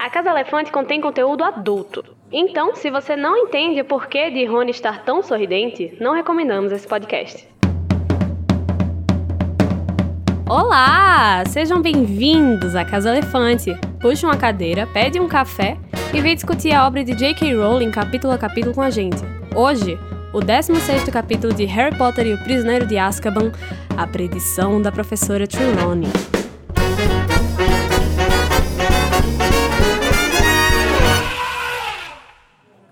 A Casa Elefante contém conteúdo adulto. Então, se você não entende o porquê de Rony estar tão sorridente, não recomendamos esse podcast. Olá! Sejam bem-vindos à Casa Elefante. Puxe uma cadeira, pede um café e vem discutir a obra de J.K. Rowling capítulo a capítulo com a gente. Hoje, o 16º capítulo de Harry Potter e o Prisioneiro de Azkaban, a predição da professora Trelawney.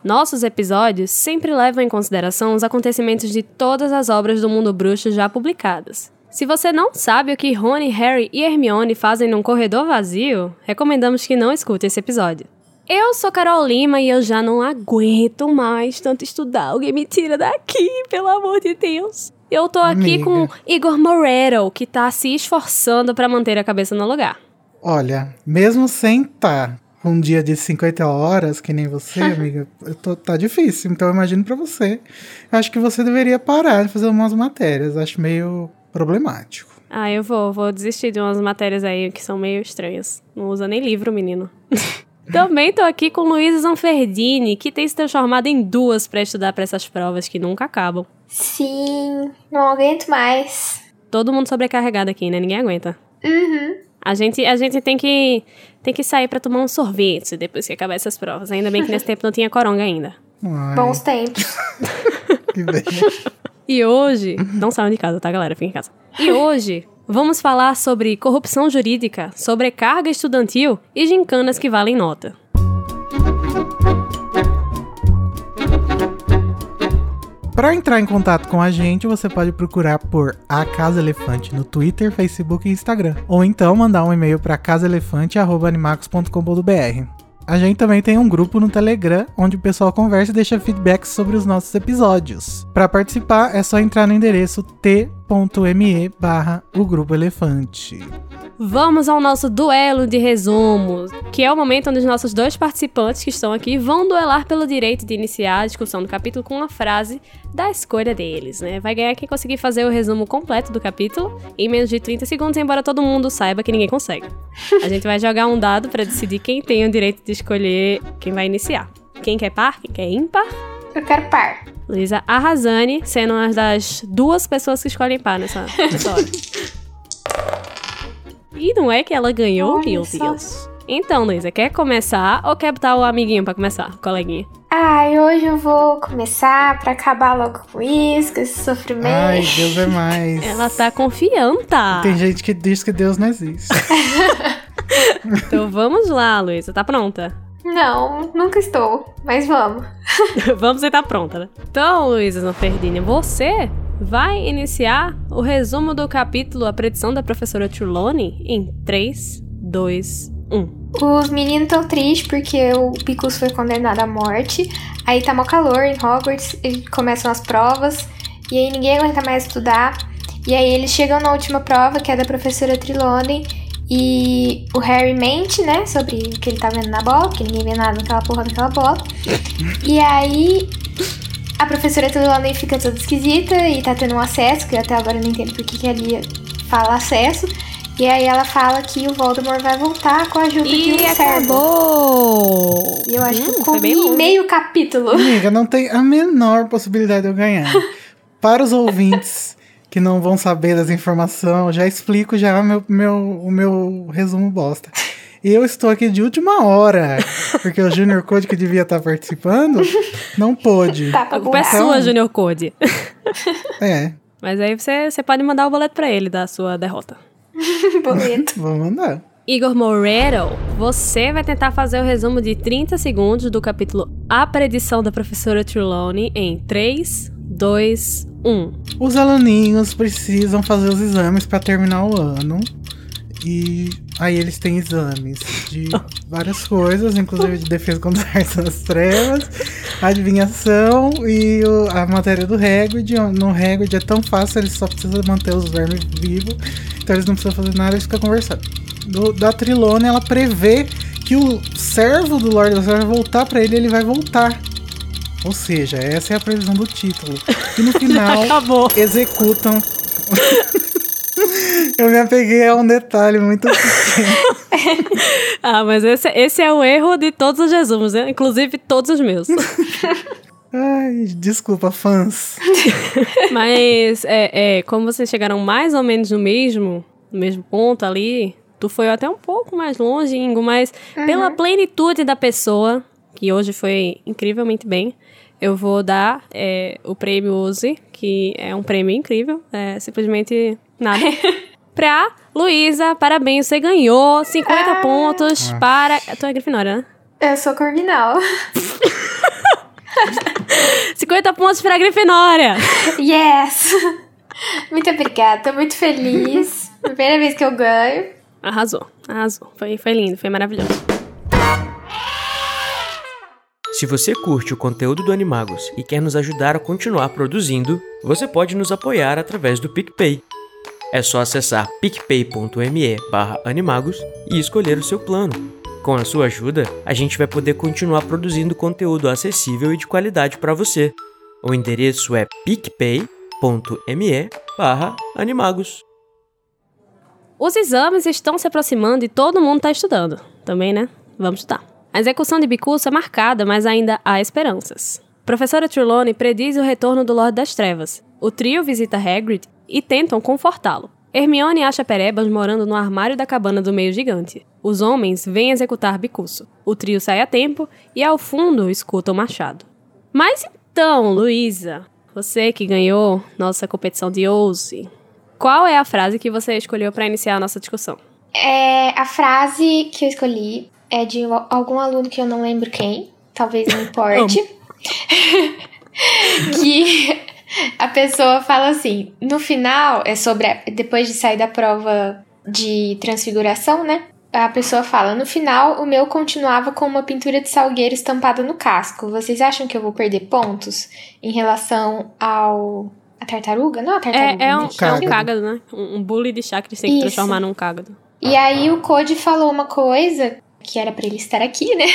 Nossos episódios sempre levam em consideração os acontecimentos de todas as obras do mundo bruxo já publicadas. Se você não sabe o que Rony, Harry e Hermione fazem num corredor vazio, recomendamos que não escute esse episódio. Eu sou Carol Lima e eu já não aguento mais tanto estudar. Alguém me tira daqui, pelo amor de Deus. Eu tô aqui Amiga. com Igor Moreiro, que tá se esforçando para manter a cabeça no lugar. Olha, mesmo sem estar com um dia de 50 horas, que nem você, amiga, eu tô- tá difícil. Então eu imagino pra você. Eu acho que você deveria parar de fazer umas matérias. Acho meio problemático. Ah, eu vou, vou desistir de umas matérias aí que são meio estranhas. Não usa nem livro, menino. Também tô aqui com Luísa Zanferdini, que tem se transformado em duas pra estudar pra essas provas que nunca acabam. Sim, não aguento mais. Todo mundo sobrecarregado aqui, né? Ninguém aguenta. Uhum. A gente, a gente tem que tem que sair pra tomar um sorvete depois que acabar essas provas. Ainda bem que nesse tempo não tinha coronga ainda. Ai, Bons tempos. que bem. E hoje, não saiam de casa, tá, galera? Fiquem em casa. E hoje vamos falar sobre corrupção jurídica, sobrecarga estudantil e gincanas que valem nota. Para entrar em contato com a gente, você pode procurar por A Casa Elefante no Twitter, Facebook e Instagram. Ou então mandar um e-mail para casaelefante.animacos.com.br. A gente também tem um grupo no Telegram, onde o pessoal conversa e deixa feedbacks sobre os nossos episódios. Para participar, é só entrar no endereço t.me barra o Grupo Elefante. Vamos ao nosso duelo de resumos, que é o momento onde os nossos dois participantes que estão aqui vão duelar pelo direito de iniciar a discussão do capítulo com uma frase da escolha deles, né? Vai ganhar quem conseguir fazer o resumo completo do capítulo em menos de 30 segundos, embora todo mundo saiba que ninguém consegue. A gente vai jogar um dado para decidir quem tem o direito de escolher quem vai iniciar. Quem quer par, quem quer ímpar. Eu quero par. Luísa Arrasane, sendo uma das duas pessoas que escolhem par nessa, nessa hora. E não é que ela ganhou, Olha meu só. Deus. Então, Luísa, quer começar ou quer botar o amiguinho pra começar, coleguinha? Ai, hoje eu vou começar pra acabar logo com isso, com esse sofrimento. Ai, Deus é mais. Ela tá confianta. Tem gente que diz que Deus não existe. Então vamos lá, Luísa, tá pronta? Não, nunca estou, mas vamos. vamos você tá pronta, né? Então, Luísa Zanferdini, você vai iniciar o resumo do capítulo A Predição da Professora Trelawney em 3, 2, 1. Os meninos tão tristes porque o Picus foi condenado à morte. Aí tá mó calor em Hogwarts, começam as provas. E aí ninguém aguenta mais estudar. E aí eles chegam na última prova, que é da professora Trelawney. E o Harry mente, né, sobre o que ele tá vendo na bola, porque ninguém vê nada naquela porra daquela bola. E aí a professora Trelawney fica toda esquisita e tá tendo um acesso, que eu até agora não entendo por que que a Lia fala acesso. E aí ela fala que o Voldemort vai voltar com a ajuda de um servo. acabou! E eu acho que Hum, eu foi bem comi meio capítulo. Amiga, não tem a menor possibilidade de eu ganhar. Para os ouvintes que não vão saber das informações, já explico já meu, meu, o meu resumo bosta. Eu estou aqui de última hora, porque o Junior Code que devia estar participando não pôde. Tá A pra culpa é burrar. sua, Junior Code. É, Mas aí você, você pode mandar o boleto pra ele da sua derrota. Boleto. vou mandar. Igor Moreiro, você vai tentar fazer o resumo de 30 segundos do capítulo A Predição da Professora Trelawney em 3, 2, 1. Os aluninhos precisam fazer os exames para terminar o ano. E aí eles têm exames de várias coisas, inclusive de defesa contra as artes das trevas, adivinhação e o- a matéria do Hagrid. No Hagrid é tão fácil, eles só precisam manter os vermes vivos, então eles não precisam fazer nada, eles ficam conversando. Do- da Trilone, ela prevê que o servo do Lord das Trevas vai voltar para ele, ele vai voltar. Ou seja, essa é a previsão do título. E no final executam Eu me apeguei a um detalhe muito pequeno. ah, mas esse, esse é o erro de todos os resumos, né? inclusive todos os meus. Ai, desculpa, fãs. mas, é, é, como vocês chegaram mais ou menos no mesmo, no mesmo ponto ali, tu foi até um pouco mais longe, Ingo, mas uhum. pela plenitude da pessoa, que hoje foi incrivelmente bem, eu vou dar é, o prêmio Use, que é um prêmio incrível, é simplesmente nada. pra Luísa, parabéns, você ganhou 50 ah. pontos ah. para. Tu é Grifinória, né? Eu sou Corvinal. 50 pontos pra Grifinória! Yes! Muito obrigada, tô muito feliz. Primeira vez que eu ganho. Arrasou, arrasou. Foi, foi lindo, foi maravilhoso. Se você curte o conteúdo do Animagos e quer nos ajudar a continuar produzindo, você pode nos apoiar através do PicPay. É só acessar picpay.me animagos e escolher o seu plano. Com a sua ajuda, a gente vai poder continuar produzindo conteúdo acessível e de qualidade para você. O endereço é picpay.me animagos. Os exames estão se aproximando e todo mundo está estudando. Também, né? Vamos estudar. A execução de Bicurso é marcada, mas ainda há esperanças. Professora Trelawney prediz o retorno do Lorde das Trevas. O trio visita Hagrid e tentam confortá-lo. Hermione acha Perebas morando no armário da cabana do meio gigante. Os homens vêm executar Bicurso. O trio sai a tempo e ao fundo escuta o machado. Mas então, Luísa, você que ganhou nossa competição de Ouse, qual é a frase que você escolheu para iniciar a nossa discussão? É, a frase que eu escolhi é de algum aluno que eu não lembro quem, talvez não importe. que a pessoa fala assim: no final, é sobre. A, depois de sair da prova de transfiguração, né? A pessoa fala: no final, o meu continuava com uma pintura de salgueiro estampada no casco. Vocês acham que eu vou perder pontos em relação ao a tartaruga? Não, a tartaruga. É, é, um, é um cágado, né? Um, bully de chá que eles têm que transformar num cágado. E aí o Code falou uma coisa que era para ele estar aqui, né?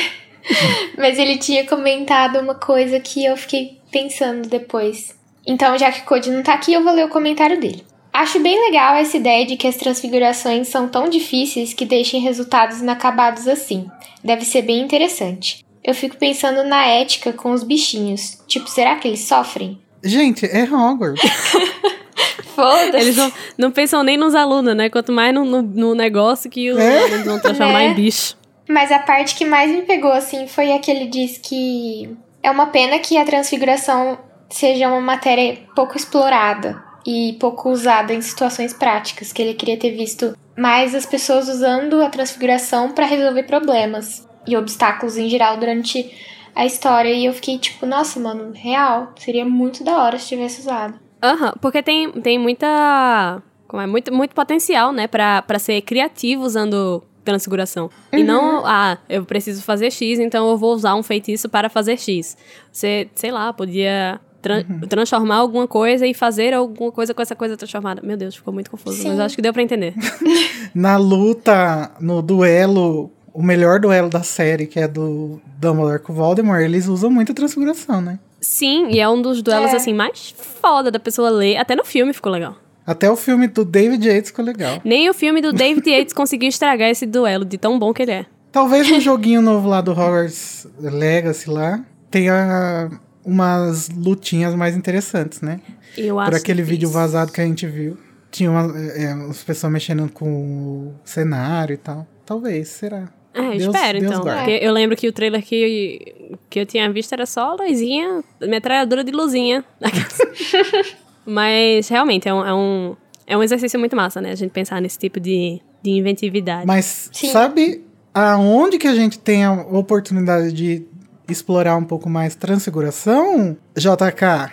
Mas ele tinha comentado uma coisa que eu fiquei pensando depois. Então, já que o Code não tá aqui, eu vou ler o comentário dele. Acho bem legal essa ideia de que as transfigurações são tão difíceis que deixem resultados inacabados assim. Deve ser bem interessante. Eu fico pensando na ética com os bichinhos. Tipo, será que eles sofrem? Gente, é Hogwarts. Foda-se. Eles não, não pensam nem nos alunos, né? Quanto mais no, no, no negócio que os é? alunos vão transformar é. em bicho. Mas a parte que mais me pegou, assim, foi a que ele diz que é uma pena que a transfiguração seja uma matéria pouco explorada e pouco usada em situações práticas, que ele queria ter visto mais as pessoas usando a transfiguração para resolver problemas e obstáculos em geral durante a história. E eu fiquei tipo, nossa, mano, real, seria muito da hora se tivesse usado. Aham, uhum, porque tem, tem muita. Como é? Muito, muito potencial, né, pra, pra ser criativo usando transfiguração. Uhum. E não, ah, eu preciso fazer X, então eu vou usar um feitiço para fazer X. Você, sei lá, podia tra uhum. transformar alguma coisa e fazer alguma coisa com essa coisa transformada. Meu Deus, ficou muito confuso, Sim. mas acho que deu para entender. Na luta, no duelo, o melhor duelo da série, que é do Dumbledore com o Voldemort, eles usam muito transfiguração, né? Sim, e é um dos duelos, é. assim, mais foda da pessoa ler. Até no filme ficou legal. Até o filme do David Yates ficou legal. Nem o filme do David Yates conseguiu estragar esse duelo de tão bom que ele é. Talvez no joguinho novo lá do Hogwarts Legacy lá tenha umas lutinhas mais interessantes, né? Eu acho Por aquele vídeo vazado que a gente viu. Tinha uma, é, as pessoas mexendo com o cenário e tal. Talvez, será? É, Deus, espero Deus então. Porque eu lembro que o trailer que, que eu tinha visto era só luzinha, metralhadora de luzinha. Mas realmente é um, é, um, é um exercício muito massa, né? A gente pensar nesse tipo de, de inventividade. Mas Sim. sabe aonde que a gente tem a oportunidade de explorar um pouco mais transfiguração? JK,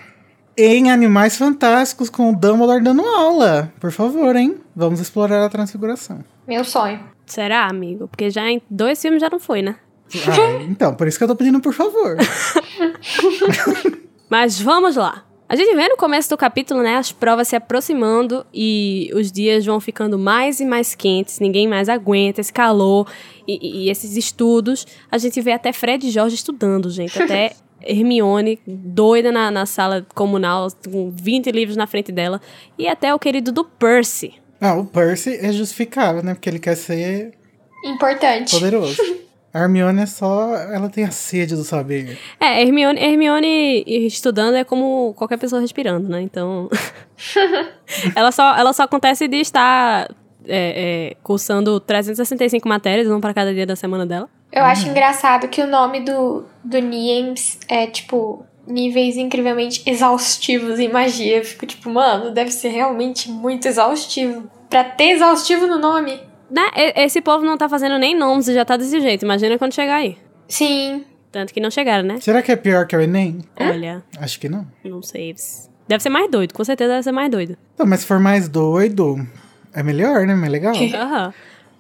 em Animais Fantásticos com o Dumbledore dando aula. Por favor, hein? Vamos explorar a transfiguração. Meu sonho. Será, amigo? Porque já em dois filmes já não foi, né? Ah, então, por isso que eu tô pedindo por favor. Mas vamos lá. A gente vê no começo do capítulo, né, as provas se aproximando e os dias vão ficando mais e mais quentes, ninguém mais aguenta esse calor e, e esses estudos. A gente vê até Fred e Jorge estudando, gente, até Hermione doida na, na sala comunal, com 20 livros na frente dela, e até o querido do Percy, Ah, o Percy é justificável, né? Porque ele quer ser Importante. poderoso. A Hermione é só. Ela tem a sede do saber. É, Hermione, Hermione estudando é como qualquer pessoa respirando, né? Então. ela, só, ela só acontece de estar é, é, cursando 365 matérias, uma para cada dia da semana dela. Eu acho engraçado que o nome do, do Niems é, tipo, níveis incrivelmente exaustivos em magia. Eu fico tipo, mano, deve ser realmente muito exaustivo. Pra ter exaustivo no nome. Né? Esse povo não tá fazendo nem nomes e já tá desse jeito. Imagina quando chegar aí. Sim. Tanto que não chegaram, né? Será que é pior que o Enem? Olha, Acho que não. não sei. Deve ser mais doido, com certeza deve ser mais doido. Não, mas se for mais doido, é melhor, né? Mais legal. Aham.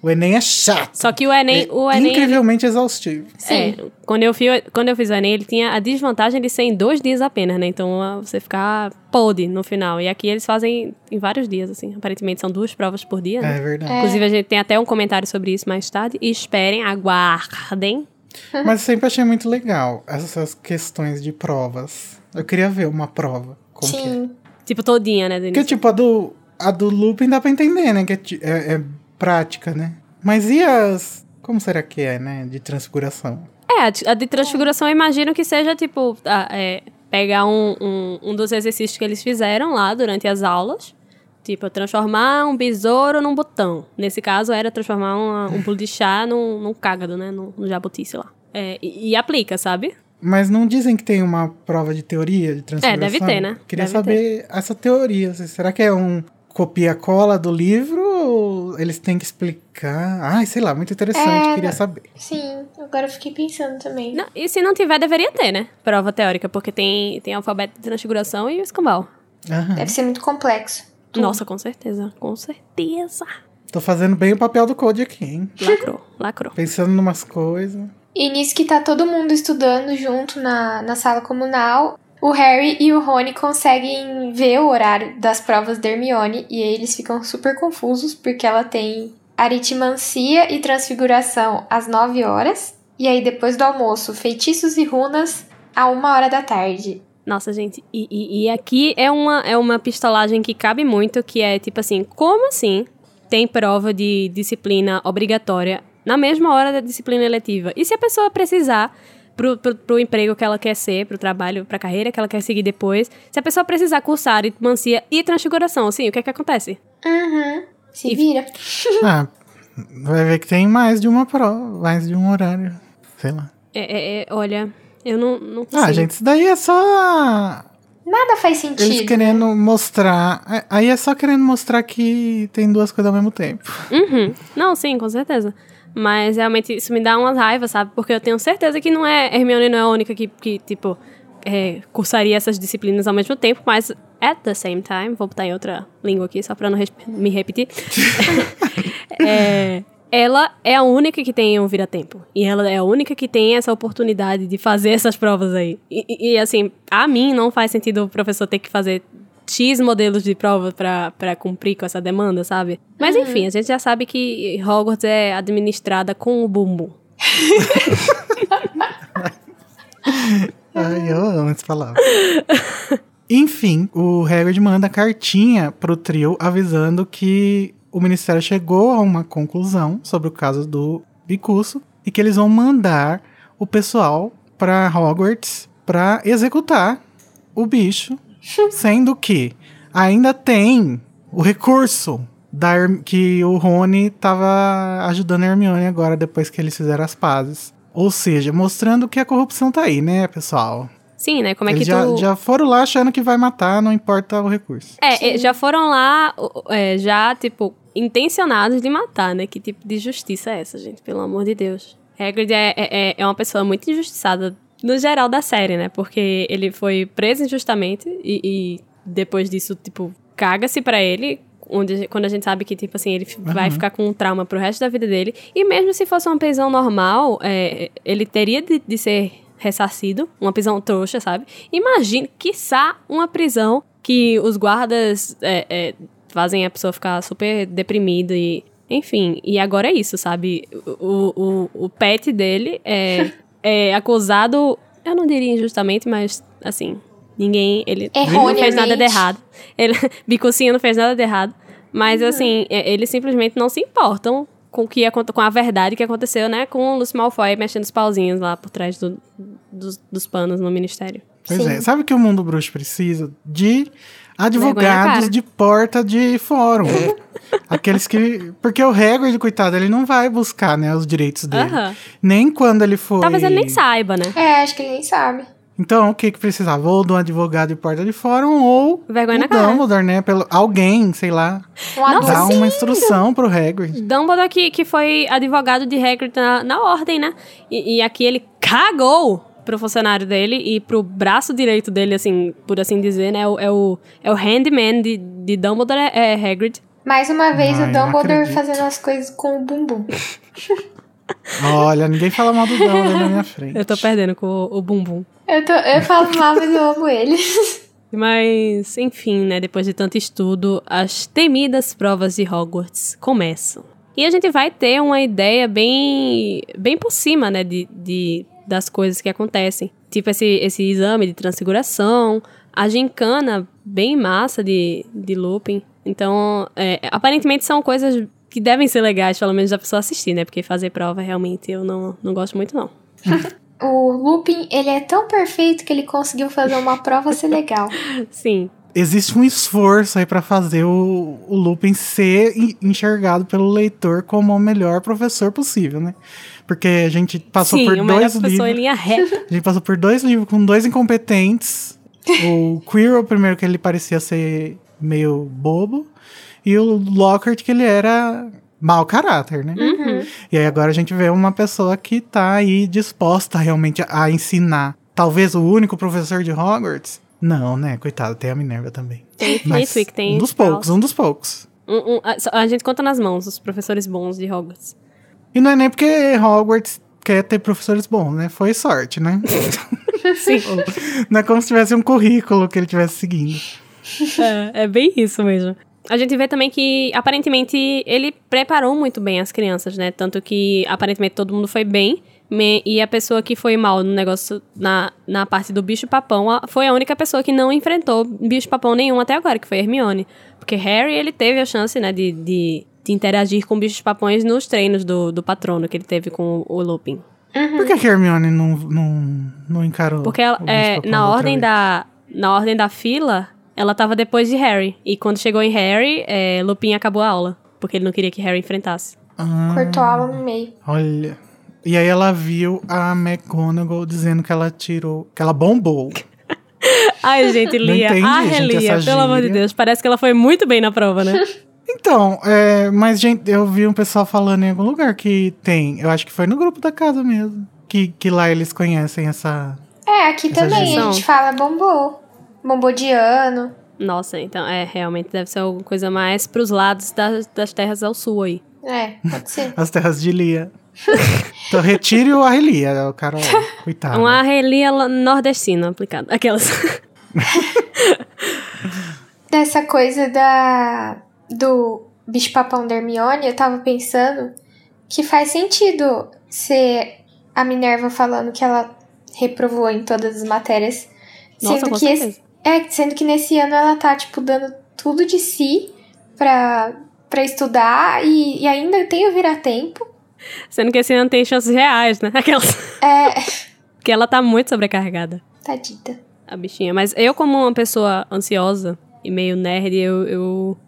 O Enem é chato. Só que o Enem. é o Enem ele- incrivelmente exaustivo. Sim. É, quando eu, fiz, quando eu fiz o Enem, ele tinha a desvantagem de ser em dois dias apenas, né? Então você ficar podre no final. E aqui eles fazem em vários dias, assim. Aparentemente são duas provas por dia, né? É verdade. Inclusive, a gente tem até um comentário sobre isso mais tarde. E esperem, aguardem. Mas eu sempre achei muito legal essas questões de provas. Eu queria ver uma prova. Como que é. Sim. Tipo, todinha, né? Porque, início. tipo, a do, a do Lupin dá pra entender, né? Que é, é- é prática, né? Mas e as. Como será que é, né? De transfiguração? É, a de- transfiguração eu imagino que seja, tipo, a- é, pegar um, um, um dos exercícios que eles fizeram lá durante as aulas. Tipo, transformar um besouro num botão. Nesse caso, era transformar uma- um pulo de chá num, num cágado, né? Num, num jabuti, sei lá. É, e, e aplica, sabe? Mas não dizem que tem uma prova de teoria de transfiguração? É, deve ter, né? Queria Deve saber essa teoria. Será que é um copia-cola do livro ou eles têm que explicar? Ai, sei lá, muito interessante. É, Queria saber. Sim. Agora eu fiquei pensando também. Não, e se não tiver, deveria ter, né? Prova teórica, porque tem, tem alfabeto de transfiguração e o escambau. Aham. Deve ser muito complexo. Tudo. Nossa, com certeza. Com certeza. Tô fazendo bem o papel do Code aqui, hein? Lacrou, lacrou. Pensando numas coisas. E nisso que tá todo mundo estudando junto na, na sala comunal, o Harry e o Rony conseguem ver o horário das provas da Hermione e eles ficam super confusos porque ela tem aritmancia e transfiguração às 9 horas e aí depois do almoço, feitiços e runas a uma hora da tarde. Nossa, gente, e, e, e aqui é uma, é uma pistolagem que cabe muito, que é tipo assim, como assim tem prova de disciplina obrigatória na mesma hora da disciplina eletiva? E se a pessoa precisar pro, pro, pro emprego que ela quer ser, pro trabalho, pra carreira que ela quer seguir depois, se a pessoa precisar cursar aritmancia e transfiguração, assim, o que é que acontece? Uhum. Se vira. Ah, vai ver que tem mais de uma prova, mais de um horário. Sei lá. É, é- é, olha, eu não, não consigo. Ah, gente, isso daí é só Nada faz sentido. eles querendo mostrar. é- Aí é só querendo mostrar que tem duas coisas ao mesmo tempo. Uhum. Não, sim, com certeza. Mas realmente isso me dá umas raivas, sabe? Porque eu tenho certeza que não é. Hermione não é a única que, que tipo, é, cursaria essas disciplinas ao mesmo tempo, mas at the same time, vou botar em outra língua aqui só pra não me repetir. É, ela é a única que tem um vira-tempo. E ela é a única que tem essa oportunidade de fazer essas provas aí. E- e, assim, a mim não faz sentido o professor ter que fazer X modelos de prova pra, pra cumprir com essa demanda, sabe? Mas enfim, a gente já sabe que Hogwarts é administrada com o bumbum. Ai, eu amo essa palavra. Enfim, o Hagrid manda cartinha pro trio avisando que o ministério chegou a uma conclusão sobre o caso do Bicuço e que eles vão mandar o pessoal pra Hogwarts pra executar o bicho, sendo que ainda tem o recurso da Herm- que o Rony tava ajudando a Hermione agora depois que eles fizeram as pazes. Ou seja, mostrando que a corrupção tá aí, né, pessoal? Sim, né? Como é Eles que já, tu... já foram lá achando que vai matar, não importa o recurso. É, é, já foram lá, é, já, tipo, intencionados de matar, né? Que tipo de justiça é essa, gente? Pelo amor de Deus. Hagrid é, é, é uma pessoa muito injustiçada no geral da série, né? Porque ele foi preso injustamente e, e depois disso, tipo, caga-se pra ele. Onde, quando a gente sabe que, tipo assim, ele f- vai ficar com um trauma pro resto da vida dele. E mesmo se fosse uma prisão normal, é, ele teria de, de ser ressarcido, uma prisão trouxa, sabe? Imagine, quiçá, uma prisão que os guardas é, é, fazem a pessoa ficar super deprimida e. Enfim, e agora é isso, sabe? O, o, o pet dele é, é acusado, eu não diria injustamente, mas assim, ninguém. Ele, não fez nada de errado. Ele, Bicucinho não fez nada de errado. Mas, assim, é, eles simplesmente não se importam com, o que, com a verdade que aconteceu, né? Com o Lucy Malfoy mexendo os pauzinhos lá por trás do- dos, dos panos no ministério. Pois Sim. é. Sabe o que o mundo bruxo precisa? De advogados cara. de porta de fórum. Aqueles que. Porque o Hagrid, coitado, ele não vai buscar, né, os direitos dele. Nem quando ele foi. Talvez ele nem saiba, né? É, acho que ele nem sabe. Então, o que que precisava? Ou de um advogado de porta de fórum, ou Vergonha o na cara. Dumbledore, né? Pelo, alguém, sei lá, Um adulto. dá uma instrução pro Hagrid. Dumbledore que, que foi advogado de Hagrid na, na ordem, né? E, e aqui ele cagou pro funcionário dele e pro braço direito dele, assim, por assim dizer, né? É o, é o, é o handyman de, de Dumbledore, é, Hagrid. Mais uma vez Ai, o Dumbledore fazendo as coisas com o bumbum. Olha, ninguém fala mal do Dumbledore na minha frente. Eu tô perdendo com o, o bumbum. Eu, tô, eu falo mal, mas eu amo ele. Mas, enfim, né? Depois de tanto estudo, as temidas provas de Hogwarts começam. E a gente vai ter uma ideia bem, bem por cima, né? De, de, das coisas que acontecem. Tipo esse, esse exame de transfiguração, a gincana bem massa de, de Lupin. Então, é, aparentemente são coisas que devem ser legais, pelo menos da pessoa assistir, né? Porque fazer prova realmente eu não, não gosto muito, não. O Lupin, ele é tão perfeito que ele conseguiu fazer uma prova ser legal. Sim. Existe um esforço aí pra fazer o, o Lupin ser en- enxergado pelo leitor como o melhor professor possível, né? Porque a gente passou Sim, por o dois professor em livros. linha reta. A gente passou por dois livros com dois incompetentes. o Quirrell, primeiro, que ele parecia ser meio bobo. E o Lockhart, que ele era mau caráter, né? Uhum. E aí agora a gente vê uma pessoa que tá aí disposta realmente a ensinar. Talvez o único professor de Hogwarts? Não, né? Coitado, tem a Minerva também. Tem Mas Flitwick, tem um dos poucos, um dos poucos. Um- um- a, a gente conta nas mãos os professores bons de Hogwarts. E não é nem porque Hogwarts quer ter professores bons, né? Foi sorte, né? Sim. não é como se tivesse um currículo que ele tivesse seguindo. é, é bem isso mesmo. A gente vê também que, aparentemente, ele preparou muito bem as crianças, né? Tanto que, aparentemente, todo mundo foi bem. me- e a pessoa que foi mal no negócio, na, na parte do bicho-papão, foi a única pessoa que não enfrentou bicho-papão nenhum até agora, que foi Hermione. Porque Harry, ele teve a chance, né, de, de, de interagir com bichos-papões nos treinos do, do patrono que ele teve com o Lupin. Por que, a Hermione não, não, não encarou? Porque ela, o é, na ordem vez? da na ordem da fila, ela tava depois de Harry. E quando chegou em Harry, é, Lupin acabou a aula. Porque ele não queria que Harry enfrentasse. Ah, Cortou a aula no meio. Olha. E aí ela viu a McGonagall dizendo que ela tirou, que ela bombou. Ai, gente, Lia. entendi, ah, gente, Lia, pelo amor de. Deus. Parece que ela foi muito bem na prova, né? Então, é, mas gente, eu vi um pessoal falando em algum lugar que tem, eu acho que foi no grupo da casa mesmo, que, que lá eles conhecem essa... É, aqui Essa também a gestão. gente fala bombô. Bombô de ano. Nossa, então, é, realmente deve ser alguma coisa mais pros lados das, das terras ao sul aí. É, pode ser. As terras de Lia. então retire o Arrelia, o cara, coitado. Uma relia la- nordestina aplicada. Aquelas. Dessa coisa da do bicho papão da Hermione, eu tava pensando que faz sentido ser a Minerva falando que ela reprovou em todas as matérias. Nossa, sendo que esse, é, sendo que nesse ano ela tá, tipo, dando tudo de si pra, pra estudar e, e ainda tem o vira-tempo. Sendo que esse ano tem chances reais, né? Aquelas. É, Porque ela tá muito sobrecarregada. tadita. a bichinha. Mas eu, como uma pessoa ansiosa e meio nerd, eu, eu,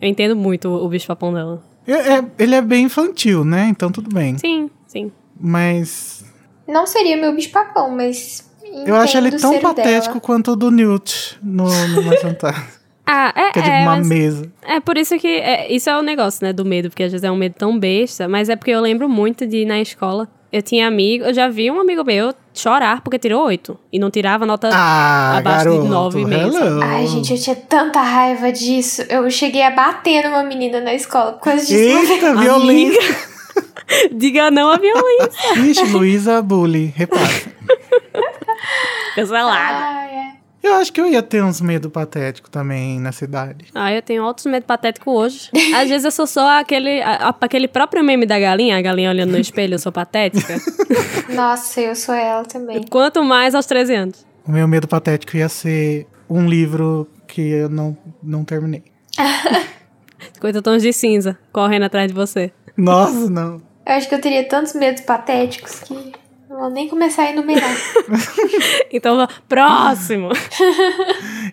eu entendo muito o, o bicho-papão dela. É- é- ele é bem infantil, né? Então tudo bem. Sim, sim. Mas Não seria meu bicho papão, mas. eu acho ele tão patético dela. quanto o do Newt no, no Mais Fantasma. Ah, é, Que é tipo é, uma mas mesa. é por isso que... é, isso é o negócio, né, do medo. Porque às vezes é um medo tão besta. Mas é porque eu lembro muito de ir na escola... Eu tinha amigo... Eu já vi um amigo meu chorar porque tirou oito. E não tirava nota... Ah, abaixo de garoto, nove e meio, hello. Ai, gente, eu tinha tanta raiva disso. Eu cheguei a bater numa menina na escola por causa disso. Eita, violência. Diga não a violência. Ixi, Luísa Bully, repassa. Cancelada. Ai, é. Eu acho que eu ia ter uns medo patético também na cidade. Ah, eu tenho outros medo patético hoje. Às vezes eu sou só aquele, a- a- aquele próprio meme da galinha, a galinha olhando no espelho, eu sou patética. Nossa, eu sou ela também. Quanto mais aos 13 anos. O meu medo patético ia ser um livro que eu não, não terminei. 50 tons de cinza correndo atrás de você. Nossa, não. Eu acho que eu teria tantos medos patéticos que não vou nem começar a enumerar. Então, próximo.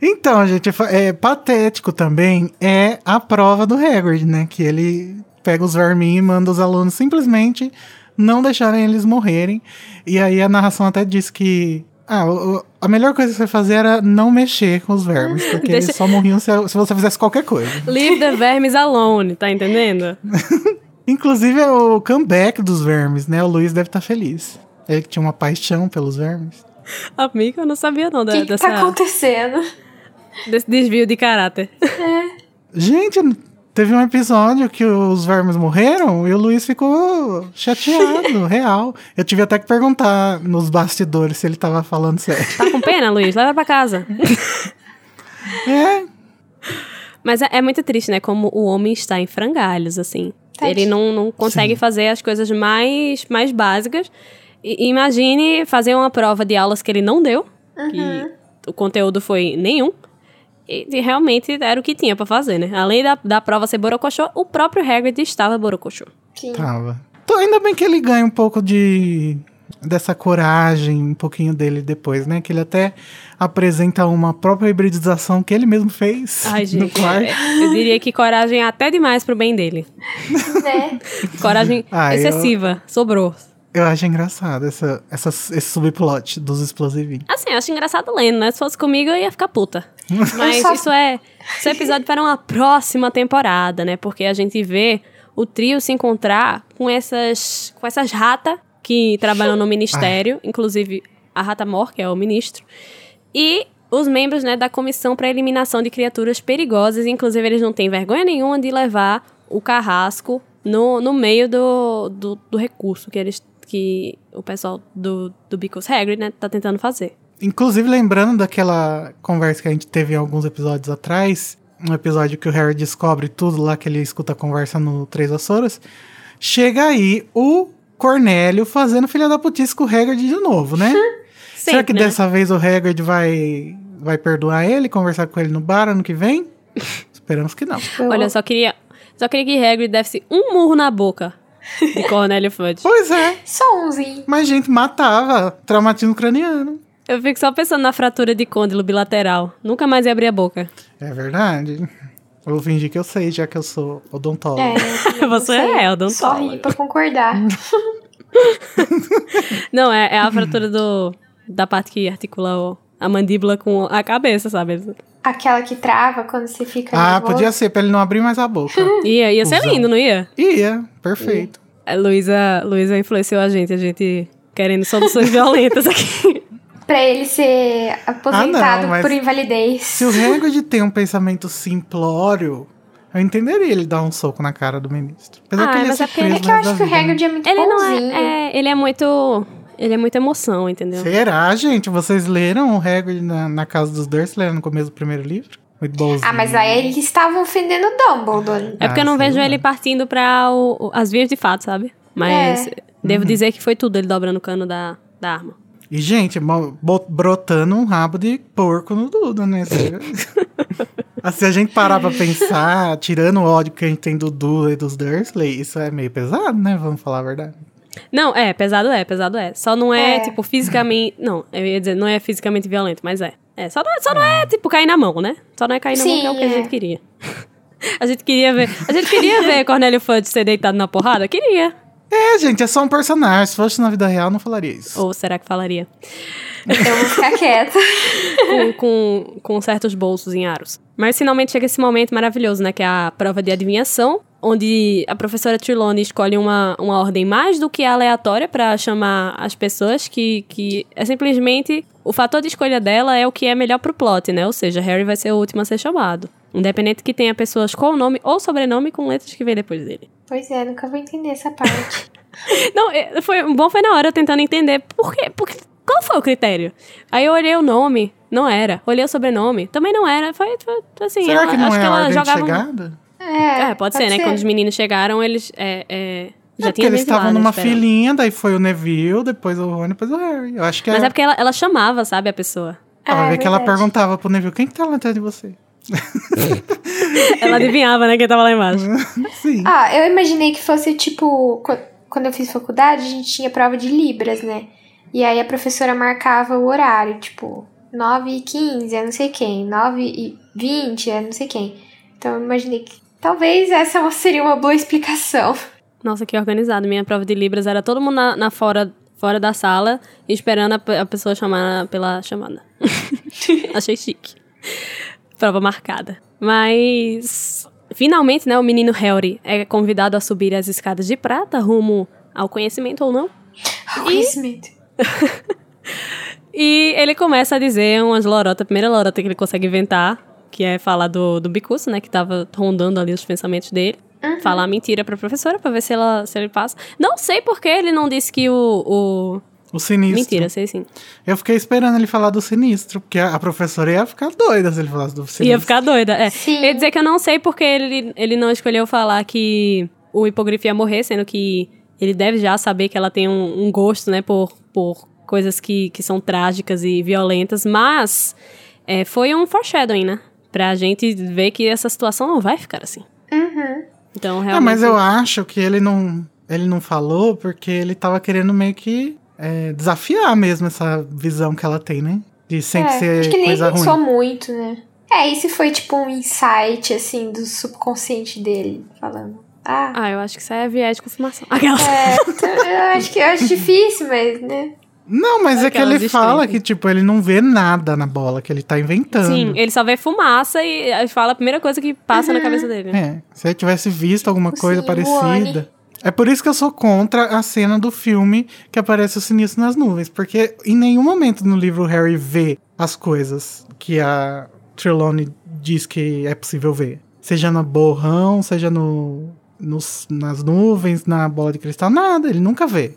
Então, gente, é patético também é a prova do Hagrid, né? Que ele pega os verminhos e manda os alunos simplesmente não deixarem eles morrerem. E aí a narração até diz que ah, o, a melhor coisa que você fazer era não mexer com os vermes, porque Deixa... eles só morriam se, se, você fizesse qualquer coisa. Leave the vermes alone, tá entendendo? Inclusive é o comeback dos vermes, né? O Luiz deve estar tá feliz. Ele que tinha uma paixão pelos vermes. Amiga, eu não sabia não da, que dessa... O que tá acontecendo? Desse desvio de caráter. É. Gente, Teve um episódio que os vermes morreram e o Luiz ficou chateado, real. Eu tive até que perguntar nos bastidores se ele tava falando sério. Tá com pena, Luiz? Leva pra casa. é. Mas é, é, muito triste, né? Como o homem está em frangalhos, assim. Ele não, não consegue Sim. fazer as coisas mais, mais básicas. Imagine fazer uma prova de aulas que ele não deu. Uhum. Que o conteúdo foi nenhum. E, e realmente era o que tinha para fazer, né? Além da, da prova ser borocochô, o próprio Hagrid estava borocochô. Sim. Tava. Então, ainda bem que ele ganha um pouco de dessa coragem, um pouquinho dele depois, né? Que ele até apresenta uma própria hibridização que ele mesmo fez Ai, gente, no quarto. É, eu diria que coragem é até demais pro bem dele. Né? coragem ah, excessiva, eu... sobrou. Eu acho engraçado essa, essa, esse subplot dos explosivinhos. Assim, eu acho engraçado lendo, né? Se fosse comigo, eu ia ficar puta. Mas isso é, isso é episódio para uma próxima temporada, né? Porque a gente vê o trio se encontrar com essas, com essas ratas que trabalham no ministério, Ai. inclusive a Rata Mor, que é o ministro, e os membros né, da comissão para eliminação de criaturas perigosas. Inclusive, eles não têm vergonha nenhuma de levar o carrasco no, no meio do, do, do recurso que eles que o pessoal do, do Because Hagrid, né, tá tentando fazer. Inclusive, lembrando daquela conversa que a gente teve em alguns episódios atrás, um episódio que o Harry descobre tudo lá, que ele escuta a conversa no Três Vassouras, chega aí o Cornélio fazendo filha da putice com o Hagrid de novo, né? Sempre, Será que né? dessa vez o Hagrid vai, vai perdoar ele, conversar com ele no bar ano que vem? Esperamos que não. Olha, só queria, só queria que Hagrid desse um murro na boca de Cornélio Fudge. Pois é. Só umzinho. Mas, gente, matava. Traumatismo craniano. Eu fico só pensando na fratura de côndilo bilateral. Nunca mais ia abrir a boca. É verdade. Eu vou fingir que eu sei, já que eu sou odontólogo. É, Você é odontólogo. Só ri pra concordar. Não, é, é a fratura do, da parte que articula a mandíbula com a cabeça, sabe? Aquela que trava quando você fica. Ah, nervoso. podia ser, pra ele não abrir mais a boca. ia, ia ser lindo, não ia? Ia, perfeito. A Luísa, Luísa influenciou a gente, a gente querendo soluções violentas aqui. pra ele ser aposentado ah, não, por invalidez. Se o Hagrid tem um pensamento simplório, eu entenderia ele dar um soco na cara do ministro. Apesar ah, que ele mas é, é que eu acho que o Hagrid é muito ele bonzinho. Não é, é, ele é muito ele é muita emoção, entendeu? Será, gente? Vocês leram o Hagrid na, na Casa dos Dursley no começo do primeiro livro? Muito bonzinho. Ah, mas aí eles estavam ofendendo o Dumbledore. É porque ah, eu não vejo ele partindo para as vias de fato, sabe? Mas é. devo uhum. dizer que foi tudo ele dobrando o cano da, da arma. E, gente, brotando um rabo de porco no Duda, né? Se a gente parar pra pensar, tirando o ódio que a gente tem do Duda e dos Dursley, isso é meio pesado, né? Vamos falar a verdade. Não, é, pesado é, pesado é. Só não é, é. tipo, fisicamente. Não, eu ia dizer, não é fisicamente violento, mas é. É, só não é, só não é tipo, cair na mão, né? Só não é cair na Sim, mão, que é o que a gente queria. a gente queria ver. A gente queria ver Cornélio Fudge ser deitado na porrada? Queria. É, gente, é só um personagem. Se fosse na vida real, não falaria isso. Ou será que falaria? Eu vou ficar quieta. com, com, com certos bolsos em aros. Mas finalmente chega esse momento maravilhoso, né? Que é a prova de adivinhação onde a professora Trelawney escolhe uma, uma ordem mais do que aleatória para chamar as pessoas, que, que é simplesmente o fator de escolha dela é o que é melhor pro plot, né? Ou seja, Harry vai ser o último a ser chamado. Independente que tenha pessoas com nome ou sobrenome com letras que vem depois dele. Pois é, nunca vou entender essa parte. Não, é, foi bom foi na hora tentando entender por quê, porque qual foi o critério? Aí eu olhei o nome, não era. Olhei o sobrenome, também não era. Foi, foi assim, Será ela, que não acho é que ela jogava chegada? É, é pode, ser, né? Quando os meninos chegaram, eles. É, é, já é tinha eles estavam numa filinha, daí foi o Neville, depois o Rony, depois o Harry. Eu acho que Mas era... é porque ela, ela chamava, sabe, a pessoa. Ah, vai é ver que ela perguntava pro Neville, quem que tá lá atrás de você? Ela adivinhava, né, quem tava lá embaixo. Sim. Ah, eu imaginei que fosse tipo. qu- Quando eu fiz faculdade, a gente tinha prova de Libras, né? E aí a professora marcava o horário, tipo, 9 e 15 é não sei quem, 9 e 20 é não sei quem. Então eu imaginei que talvez essa seria uma boa explicação. Nossa, que organizado. Minha prova de Libras era todo mundo na, na fora, fora da sala, esperando a, a pessoa chamar pela chamada. Achei chique. Prova marcada. Mas, finalmente, né, o menino Harry é convidado a subir as escadas de prata rumo ao conhecimento ou não. Conhecimento. E ele começa a dizer umas lorotas, a primeira lorota que ele consegue inventar, que é falar do, do Bicuço, né, que tava rondando ali os pensamentos dele. Falar mentira pra professora pra ver se, ela, se ele passa. Não sei por que ele não disse que o. o... O sinistro. Mentira, sei sim. Eu fiquei esperando ele falar do sinistro, porque a a professora ia ficar doida se ele falasse do sinistro. Ia ficar doida. É. Sim. Eu ia dizer que eu não sei porque ele, ele não escolheu falar que o hipogrifo ia morrer, sendo que ele deve já saber que ela tem um, um gosto, né, por, por coisas que, que são trágicas e violentas, mas é, foi um foreshadowing, né? Pra gente ver que essa situação não vai ficar assim. Uhum. Então, É, realmente. mas eu acho que ele não, ele não falou porque ele tava querendo meio que é, desafiar mesmo essa visão que ela tem, né? De sempre É, ser acho que nem coisa ruim. pensou muito, né? É, e se foi tipo um insight, assim, do subconsciente dele, falando. Ah, Ah, eu acho que isso é viés de confirmação. Aquela. é, eu acho que eu acho difícil, mas, né? Não, mas é que Aquelas ele fala que, tipo, ele não vê nada na bola, que ele tá inventando. Sim, ele só vê fumaça e fala a primeira coisa que passa na cabeça dele. É, se ele tivesse visto alguma O coisa parecida. É por isso que eu sou contra a cena do filme que aparece o sinistro nas nuvens. Porque em nenhum momento no livro o Harry vê as coisas que a Trelawney diz que é possível ver. Seja no borrão, seja no, nos- nas nuvens, na bola de cristal, nada, ele nunca vê.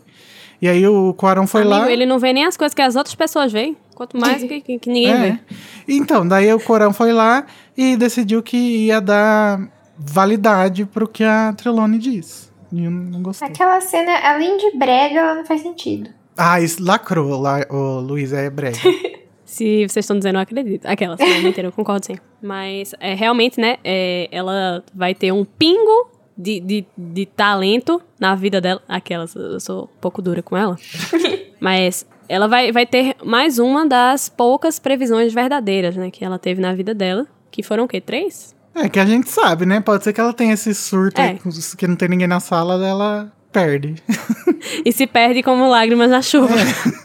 E aí o Quaron foi Amigo, lá. ele não vê nem as coisas que as outras pessoas veem. Quanto mais que, que- que ninguém É. vê. Então, daí o Corão foi lá e decidiu que ia dar validade pro que a Trelawney diz. E eu não gostei. Aquela cena, além de brega, ela não faz sentido. Ah, isso lacrou, lá, o Luiz é brega. Se vocês estão dizendo, eu acredito. Aquela, mentira, eu concordo sim. Mas, é, realmente, né, é, ela vai ter um pingo de, de, de talento na vida dela. Aquelas, eu sou um pouco dura com ela. Mas ela vai, vai ter mais uma das poucas previsões verdadeiras, né, que ela teve na vida dela. Que foram o quê? Três? é que a gente sabe, né? Pode ser que ela tenha esse surto É. aí, que não tem ninguém na sala, ela perde. e se perde como lágrimas na chuva.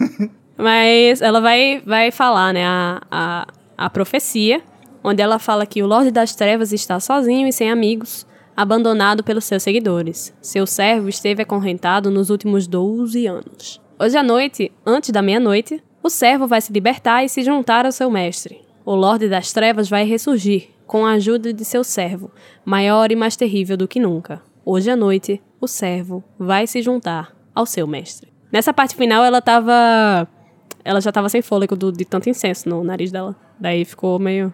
Mas ela vai, vai falar, né, a, a, a profecia, onde ela fala que o Lorde das Trevas está sozinho e sem amigos, abandonado pelos seus seguidores. Seu servo esteve acorrentado nos últimos 12 anos. Hoje à noite, antes da meia-noite, o servo vai se libertar e se juntar ao seu mestre. O Lorde das Trevas vai ressurgir, com a ajuda de seu servo, maior e mais terrível do que nunca. Hoje à noite, o servo vai se juntar ao seu mestre. Nessa parte final, ela tava. Ela já tava sem fôlego do- de tanto incenso no nariz dela. Daí ficou meio.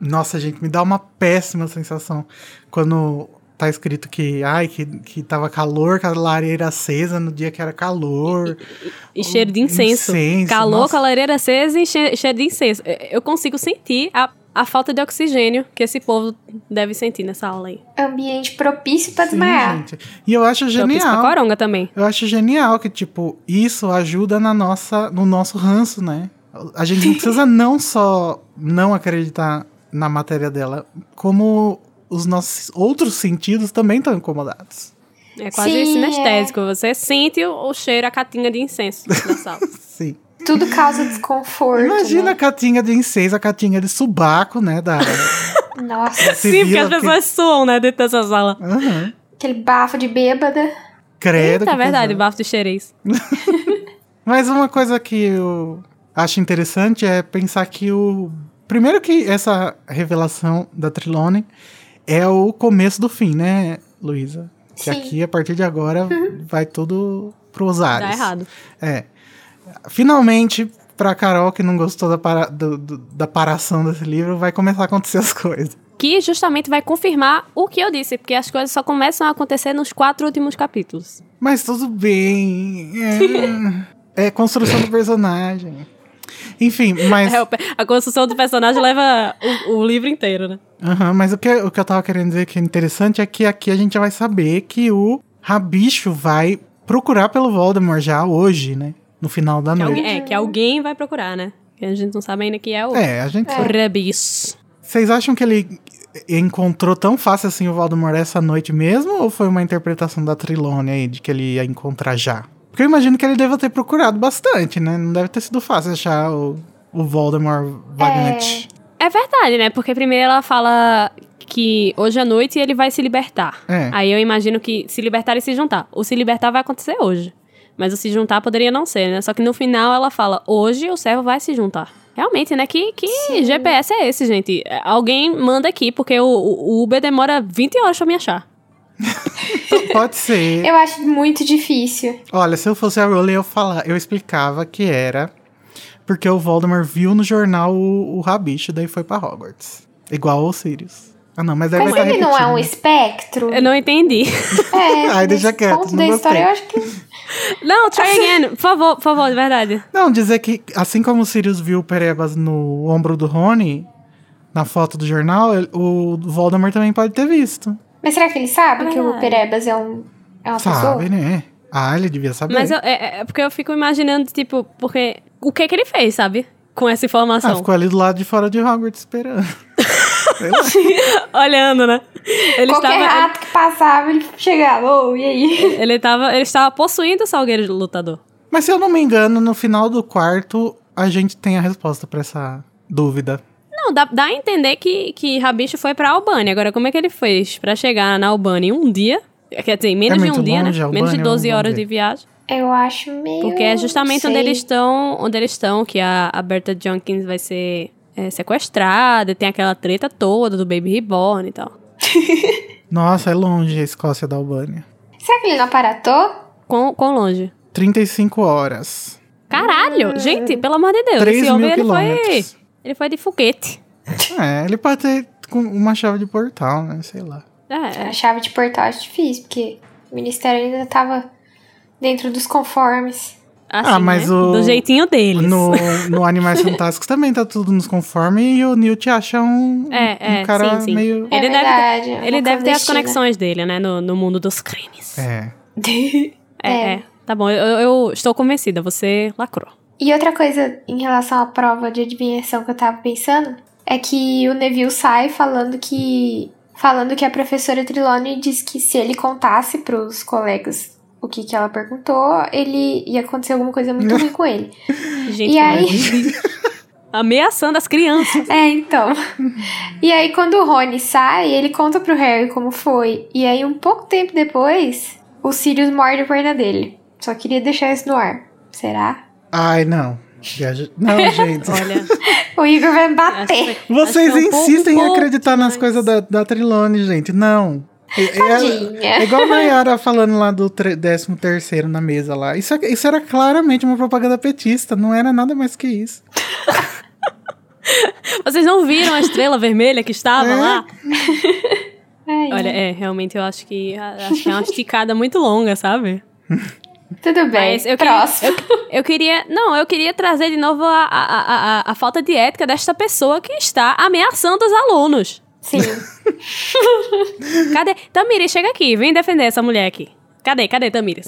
Nossa, gente, me dá uma péssima sensação quando tá escrito que, ai, que, que tava calor, com a lareira acesa no dia que era calor. E cheiro de incenso. Incenso, Calor nossa. com a lareira acesa e che- cheiro de incenso. Eu- Eu consigo sentir a, a falta de oxigênio que esse povo deve sentir nessa aula aí. Ambiente propício pra Sim, desmaiar. gente. E eu acho pra genial. coronga também. Eu acho genial que, tipo, isso ajuda na nossa, no nosso ranço, né? A gente não precisa não só não acreditar na matéria dela, como os nossos outros sentidos também estão incomodados. É quase Sim, sinestésico. Você sente o, o cheiro, a catinga de incenso na sala. Sim. Tudo causa desconforto. Imagina né? a catinha de incenso, a catinha de subaco, né? Da, Nossa, Sim, porque as pessoas suam, né, dentro dessa sala. Aham. aquele bafo de bêbada. Credo. Eita, que verdade, pesado. bafo de xerez. Mas uma coisa que eu acho interessante é pensar que o. Primeiro que essa revelação da Trilone é o começo do fim, né, Luísa? Que aqui, a partir de agora, vai tudo pros ares. Dá errado. É. Finalmente, pra Carol, que não gostou da, para, do- do- da paração desse livro, vai começar a acontecer as coisas. Que justamente vai confirmar o que eu disse, porque as coisas só começam a acontecer nos quatro últimos capítulos. Mas tudo bem. É, é construção do personagem. Enfim, mas. É, a construção do personagem leva o, o livro inteiro, né? Aham, mas o que, o que eu tava querendo dizer que é interessante é que aqui a gente já vai saber que o Rabicho vai procurar pelo Voldemort já hoje, né? No final da Que noite. alguém, é, que alguém vai procurar, né? Que a gente não sabe ainda que é o, É, a gente o Rabicho. Vocês acham que ele encontrou tão fácil assim o Voldemort essa noite mesmo? Ou foi uma interpretação da Trilone aí, de que ele ia encontrar já? Porque eu imagino que ele deva ter procurado bastante, né? Não deve ter sido fácil achar o, o Voldemort vagante. É verdade, né? Porque primeiro ela fala que hoje à noite ele vai se libertar. É. Aí eu imagino que se libertar e se juntar. O se libertar vai acontecer hoje. Mas o se juntar poderia não ser, né? Só que no final ela fala, hoje o servo vai se juntar. Realmente, né? Que, que GPS é esse, gente? É, Alguém manda aqui, porque o, o Uber demora 20 horas pra me achar. Pode ser. Eu acho muito difícil. Olha, se eu fosse a Rowling, eu, falar, eu explicava que era porque o Voldemort viu no jornal o, o Rabicho, daí foi pra Hogwarts. Igual o Sirius. Ah, não, mas Mas estar ele não é um espectro? Eu não entendi. É, Ai, deixa quieto, ponto não da história, eu acho gostei. que. não, try again. Por favor, por favor, de verdade. Não, dizer que assim como o Sirius viu o Perebas no ombro do Rony, na foto do jornal, o Voldemort também pode ter visto. Mas será que ele sabe que o Ai. Perebas é, um, é uma Sabe, pessoa? né? Ah, ele devia saber. Mas eu- é, é porque eu fico imaginando, tipo, porque. O que que ele fez, sabe? Com essa Ah, informação. ficou ali do lado de fora de Hogwarts esperando. Olhando, né? Ele Qualquer estava. rato que passava, ele chegava. Ô, e aí? Ele, ele, estava, ele estava possuindo o Salgueiro lutador. Mas se eu não me engano, no final do quarto, a gente tem a resposta pra essa dúvida. Não, dá, dá a entender que, que Rabicho foi pra Albânia. Agora, como é que ele fez pra chegar na Albânia em um dia? Quer dizer, em menos É de um dia, né? Menos de 12 vamos horas de viagem. Eu acho meio. Porque é justamente onde eles estão, onde eles estão, que a, a Berta Jenkins vai ser é, sequestrada, tem aquela treta toda do Baby Reborn e tal. Nossa, é longe a Escócia da Albânia. Será que ele não aparatou? Quão, quão longe? 35 horas. Caralho! Gente, pelo amor de Deus, 3 esse homem mil ele foi. quilômetros. Ele foi de foguete. É, ele pode ter com uma chave de portal, né? Sei lá. É, A chave de portal acho difícil, porque o ministério ainda tava dentro dos conformes. assim, Ah, mas né? o- Do jeitinho deles. No, no Animais Fantásticos também tá tudo nos conforme e o Newt acha um, É, é, um cara sim, sim. meio. É Ele deve, verdade, ele deve ter as conexões dele, né? No, no mundo dos crimes. É. É, É. é. Tá bom, eu, eu estou convencida, você lacrou. E outra coisa em relação à prova de adivinhação que eu tava pensando é que o Neville sai falando que falando que a professora Trelawney disse que se ele contasse pros colegas o que que ela perguntou, ele ia acontecer alguma coisa muito ruim com ele. Gente, E aí? ameaçando as crianças. É, então. E aí quando o Rony sai, ele conta pro Harry como foi. E aí um pouco tempo depois, o Sirius morde a perna dele. Só queria deixar isso no ar. Será? Ai, não. Não, gente. Olha, O Igor vai me acho bater. que- Vocês acho é um insistem um em pouco acreditar nas demais. coisas da, da Trilone, gente. Não. É, é- é igual a Nayara falando lá do 13 terceiro na mesa lá. Isso, é- isso era claramente uma propaganda petista. Não era nada mais que isso. Vocês não viram a estrela vermelha que estava É. lá? Ai, Olha, é, realmente eu acho que acho que é uma esticada muito longa, sabe? Tudo bem. Mas eu queria, Próximo. eu, eu queria. Não, eu queria trazer de novo a, a, a, a falta de ética desta pessoa que está ameaçando os alunos. Sim. Cadê? Tamires, chega aqui, vem defender essa mulher aqui. Cadê? Cadê, Tamires?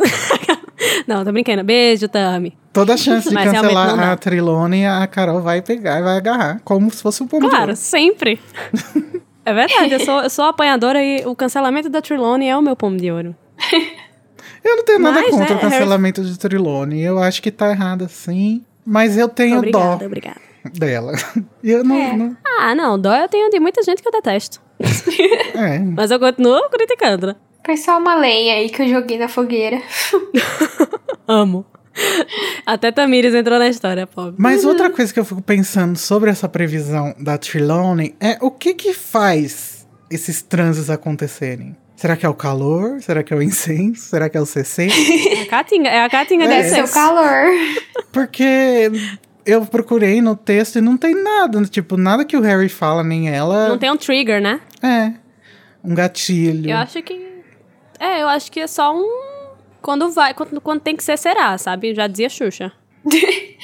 não, tô brincando. Beijo, Tami. Toda chance de Mas cancelar a Trilone, a Carol vai pegar e vai agarrar. Como se fosse um pombo de Claro, sempre. É verdade, eu sou, eu sou apanhadora e o cancelamento da Trilone é o meu pomo de ouro. Eu não tenho nada Mas, contra o cancelamento de Trilone. Eu acho que tá errado assim. Mas eu tenho Obrigada, dó obrigada. Dela. E eu não. É. não- Ah, não, dó eu tenho de muita gente que eu detesto. é. Mas eu continuo criticando, né? Foi só uma lenha aí que eu joguei na fogueira. Amo. Até Tamires entrou na história, pobre. Mas outra coisa que eu fico pensando sobre essa previsão da Trelawney é o que que faz esses transes acontecerem? Será que é o calor? Será que é o incenso? Será que é o CC? É a Caatinga, é a Caatinga É. deve ser. o calor. Porque eu procurei no texto e não tem nada. Tipo, nada que o Harry fala, nem ela. Não tem um trigger, né? É. Um gatilho. Eu acho que. É, eu acho que é só um. Quando vai, quando, quando tem que ser, será, sabe? Já dizia Xuxa.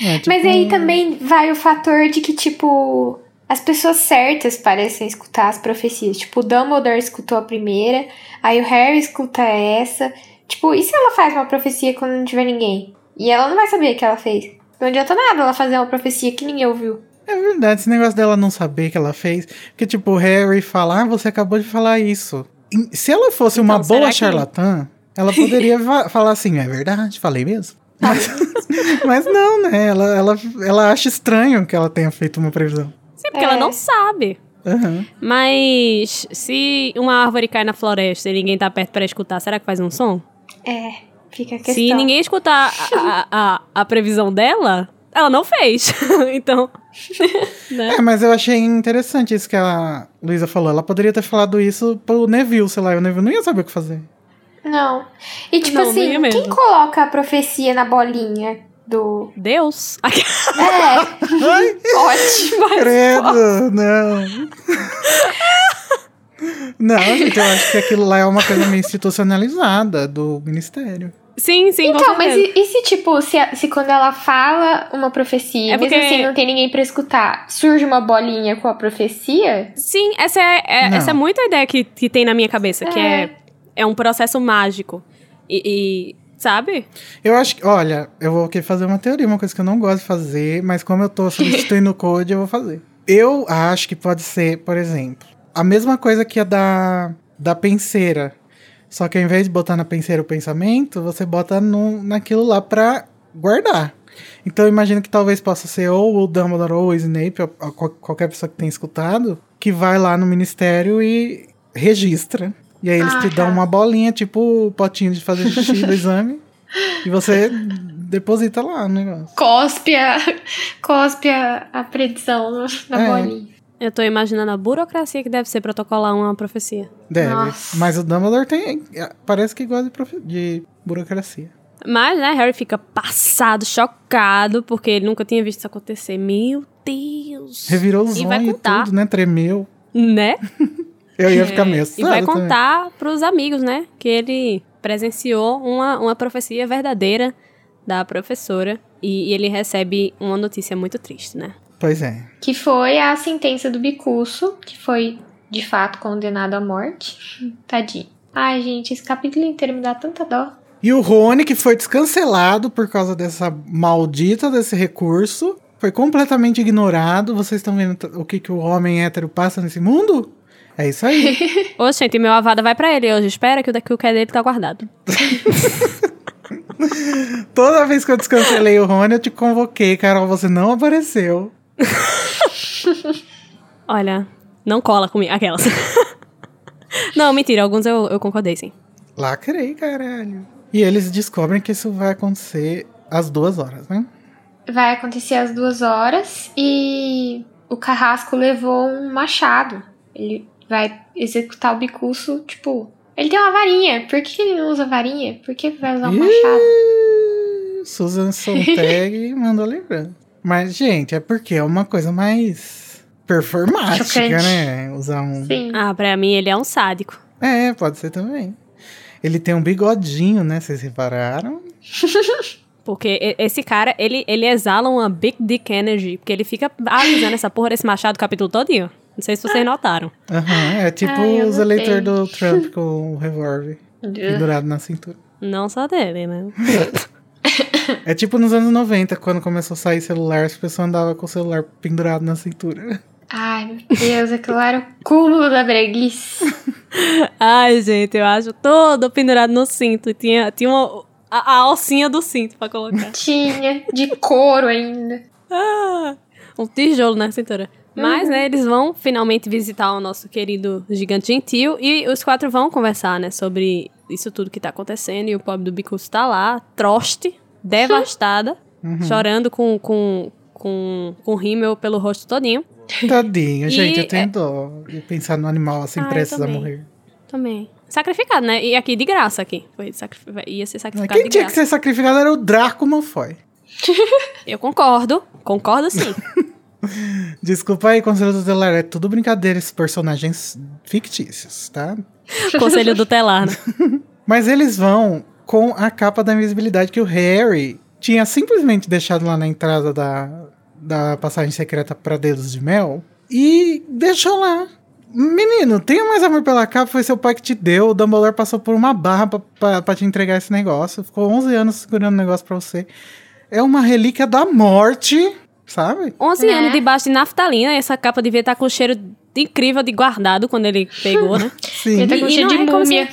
É, tipo, Mas aí também vai o fator de que, tipo, as pessoas certas parecem escutar as profecias. Tipo, o Dumbledore escutou a primeira, aí o Harry escuta essa. Tipo, e se ela faz uma profecia quando não tiver ninguém? E ela não vai saber o que ela fez. Não adianta nada ela fazer uma profecia que ninguém ouviu. É verdade, esse negócio dela não saber que ela fez. Porque, tipo, o Harry fala, ah, você acabou de falar isso. E se ela fosse Então, uma boa que- charlatã, ela poderia falar assim, é verdade, falei mesmo. Mas, mas não, né? Ela, ela, ela acha estranho que ela tenha feito uma previsão. Sim, porque É. ela não sabe. Aham. Mas se uma árvore cai na floresta e ninguém tá perto pra escutar, será que faz um som? É, fica a questão. Se ninguém escutar a, a, a, a previsão dela, ela não fez. então. né? É, mas eu achei interessante isso que a Luísa falou. Ela poderia ter falado isso pro Neville, sei lá, e o Neville não ia saber o que fazer. Não. E tipo Não, assim, quem coloca a profecia na bolinha do. Deus. É, ótimo. credo, não. Não, gente, eu acho que aquilo lá é uma coisa meio institucionalizada do ministério. Sim, sim, Então, mas e, e se, tipo, se, se quando ela fala uma profecia, É porque- mesmo assim não tem ninguém pra escutar, surge uma bolinha com a profecia? Sim, essa é, é- essa é muito a ideia que, que tem na minha cabeça, que É. é, é um processo mágico. E, e, sabe? Eu acho que, olha, eu vou aqui fazer uma teoria, uma coisa que eu não gosto de fazer, mas como eu tô substituindo o code, eu vou fazer. Eu acho que pode ser, por exemplo, a mesma coisa que a da, da penseira. Só que ao invés de botar na penseira o pensamento, você bota no, naquilo lá pra guardar. Então eu imagino que talvez possa ser ou o Dumbledore ou o Snape, ou, ou qual- qualquer pessoa que tenha escutado, que vai lá no ministério e registra. E aí eles Ah, te dão tá. uma bolinha, tipo o potinho de fazer xixi do exame. E você deposita lá o negócio. Cospe a, cospe a, a predição no- na É. bolinha. Eu tô imaginando a burocracia que deve ser protocolar uma profecia. Deve. Nossa. Mas o Dumbledore tem. Parece que gosta de, profe- de burocracia. Mas, né, Harry fica passado, chocado, porque ele nunca tinha visto isso acontecer. Meu Deus! Revirou os olhos e contar. tudo, né? Tremeu. Né? Eu ia ficar meio É, E vai assustado também. contar pros amigos, né? Que ele presenciou uma, uma profecia verdadeira da professora. E, e ele recebe uma notícia muito triste, né? Pois é. Que foi a sentença do Bicuço, que foi de fato condenado à morte. Tadinho. Ai, gente, esse capítulo inteiro me dá tanta dó. E o Rony, que foi descancelado por causa dessa maldita desse recurso, foi completamente ignorado. Vocês estão vendo o que, que o homem hétero passa nesse mundo? É isso aí. Ô, gente, meu avada vai pra ele hoje. Espera que o daqui o que é dele tá guardado. Toda vez que eu descancelei o Rony, eu te convoquei, Carol. Você não apareceu. Olha, não cola comigo. Aquelas. não, mentira. Alguns eu, eu concordei, sim. Lacrei, caralho. E eles descobrem que isso vai acontecer às duas horas, né? Vai acontecer às duas horas e o carrasco levou um machado. Ele vai executar o Bicuço, tipo. Ele tem uma varinha. Por que ele não usa varinha? Por que vai usar um machado? Susan Sontag mandou lembrando. Mas, gente, é porque é uma coisa mais performática, Chocante. né? Usar um. Sim. Ah, pra mim ele é um sádico. É, pode ser também. Ele tem um bigodinho, né? Vocês repararam? Porque esse cara, ele, ele exala uma Big Dick Energy. Porque ele fica alisando essa porra desse machado o capítulo todinho. Não sei se vocês notaram. Aham, é tipo Ai, os eleitores do Trump com o revólver pendurado na cintura. Não só dele, né? É tipo nos anos 90, quando começou a sair celular, as pessoas andavam com o celular pendurado na cintura. Ai, meu Deus, aquilo era o cúmulo da breguice. Ai, gente, eu acho todo pendurado no cinto. Tinha, tinha uma, a, a alcinha do cinto pra colocar. Tinha, de couro ainda. Ah, um tijolo na cintura. Mas, né, eles vão finalmente visitar o nosso querido gigante gentil e os quatro vão conversar, né, sobre isso tudo que tá acontecendo. E o pobre do Bicus tá lá, troste, devastada, chorando com, com, com, com rímel pelo rosto todinho. Tadinho, E gente, eu tenho é- dó de pensar no animal assim Ah, eu prestes a também. morrer. Também. Sacrificado, né? E aqui de graça aqui. Foi ia ser sacrificado Quem tinha que graça. ser sacrificado era o Draco Malfoy. Eu concordo. Concordo sim. Desculpa aí, Conselho Tutelar, é tudo brincadeira esses personagens fictícios, tá? Conselho do telar, né? Mas eles vão com a capa da invisibilidade que o Harry tinha simplesmente deixado lá na entrada da, da passagem secreta para Dedos de Mel. e deixou lá. Menino, tenha mais amor pela capa, foi seu pai que te deu. O Dumbledore passou por uma barra pra, pra, pra te entregar esse negócio. Ficou 11 anos segurando o negócio pra você. É uma relíquia da morte, sabe? 11 Né? anos debaixo de naftalina, essa capa devia estar com cheiro incrível de guardado quando ele pegou, né? Sim. Ele tá E- com e cheiro de é como múmia.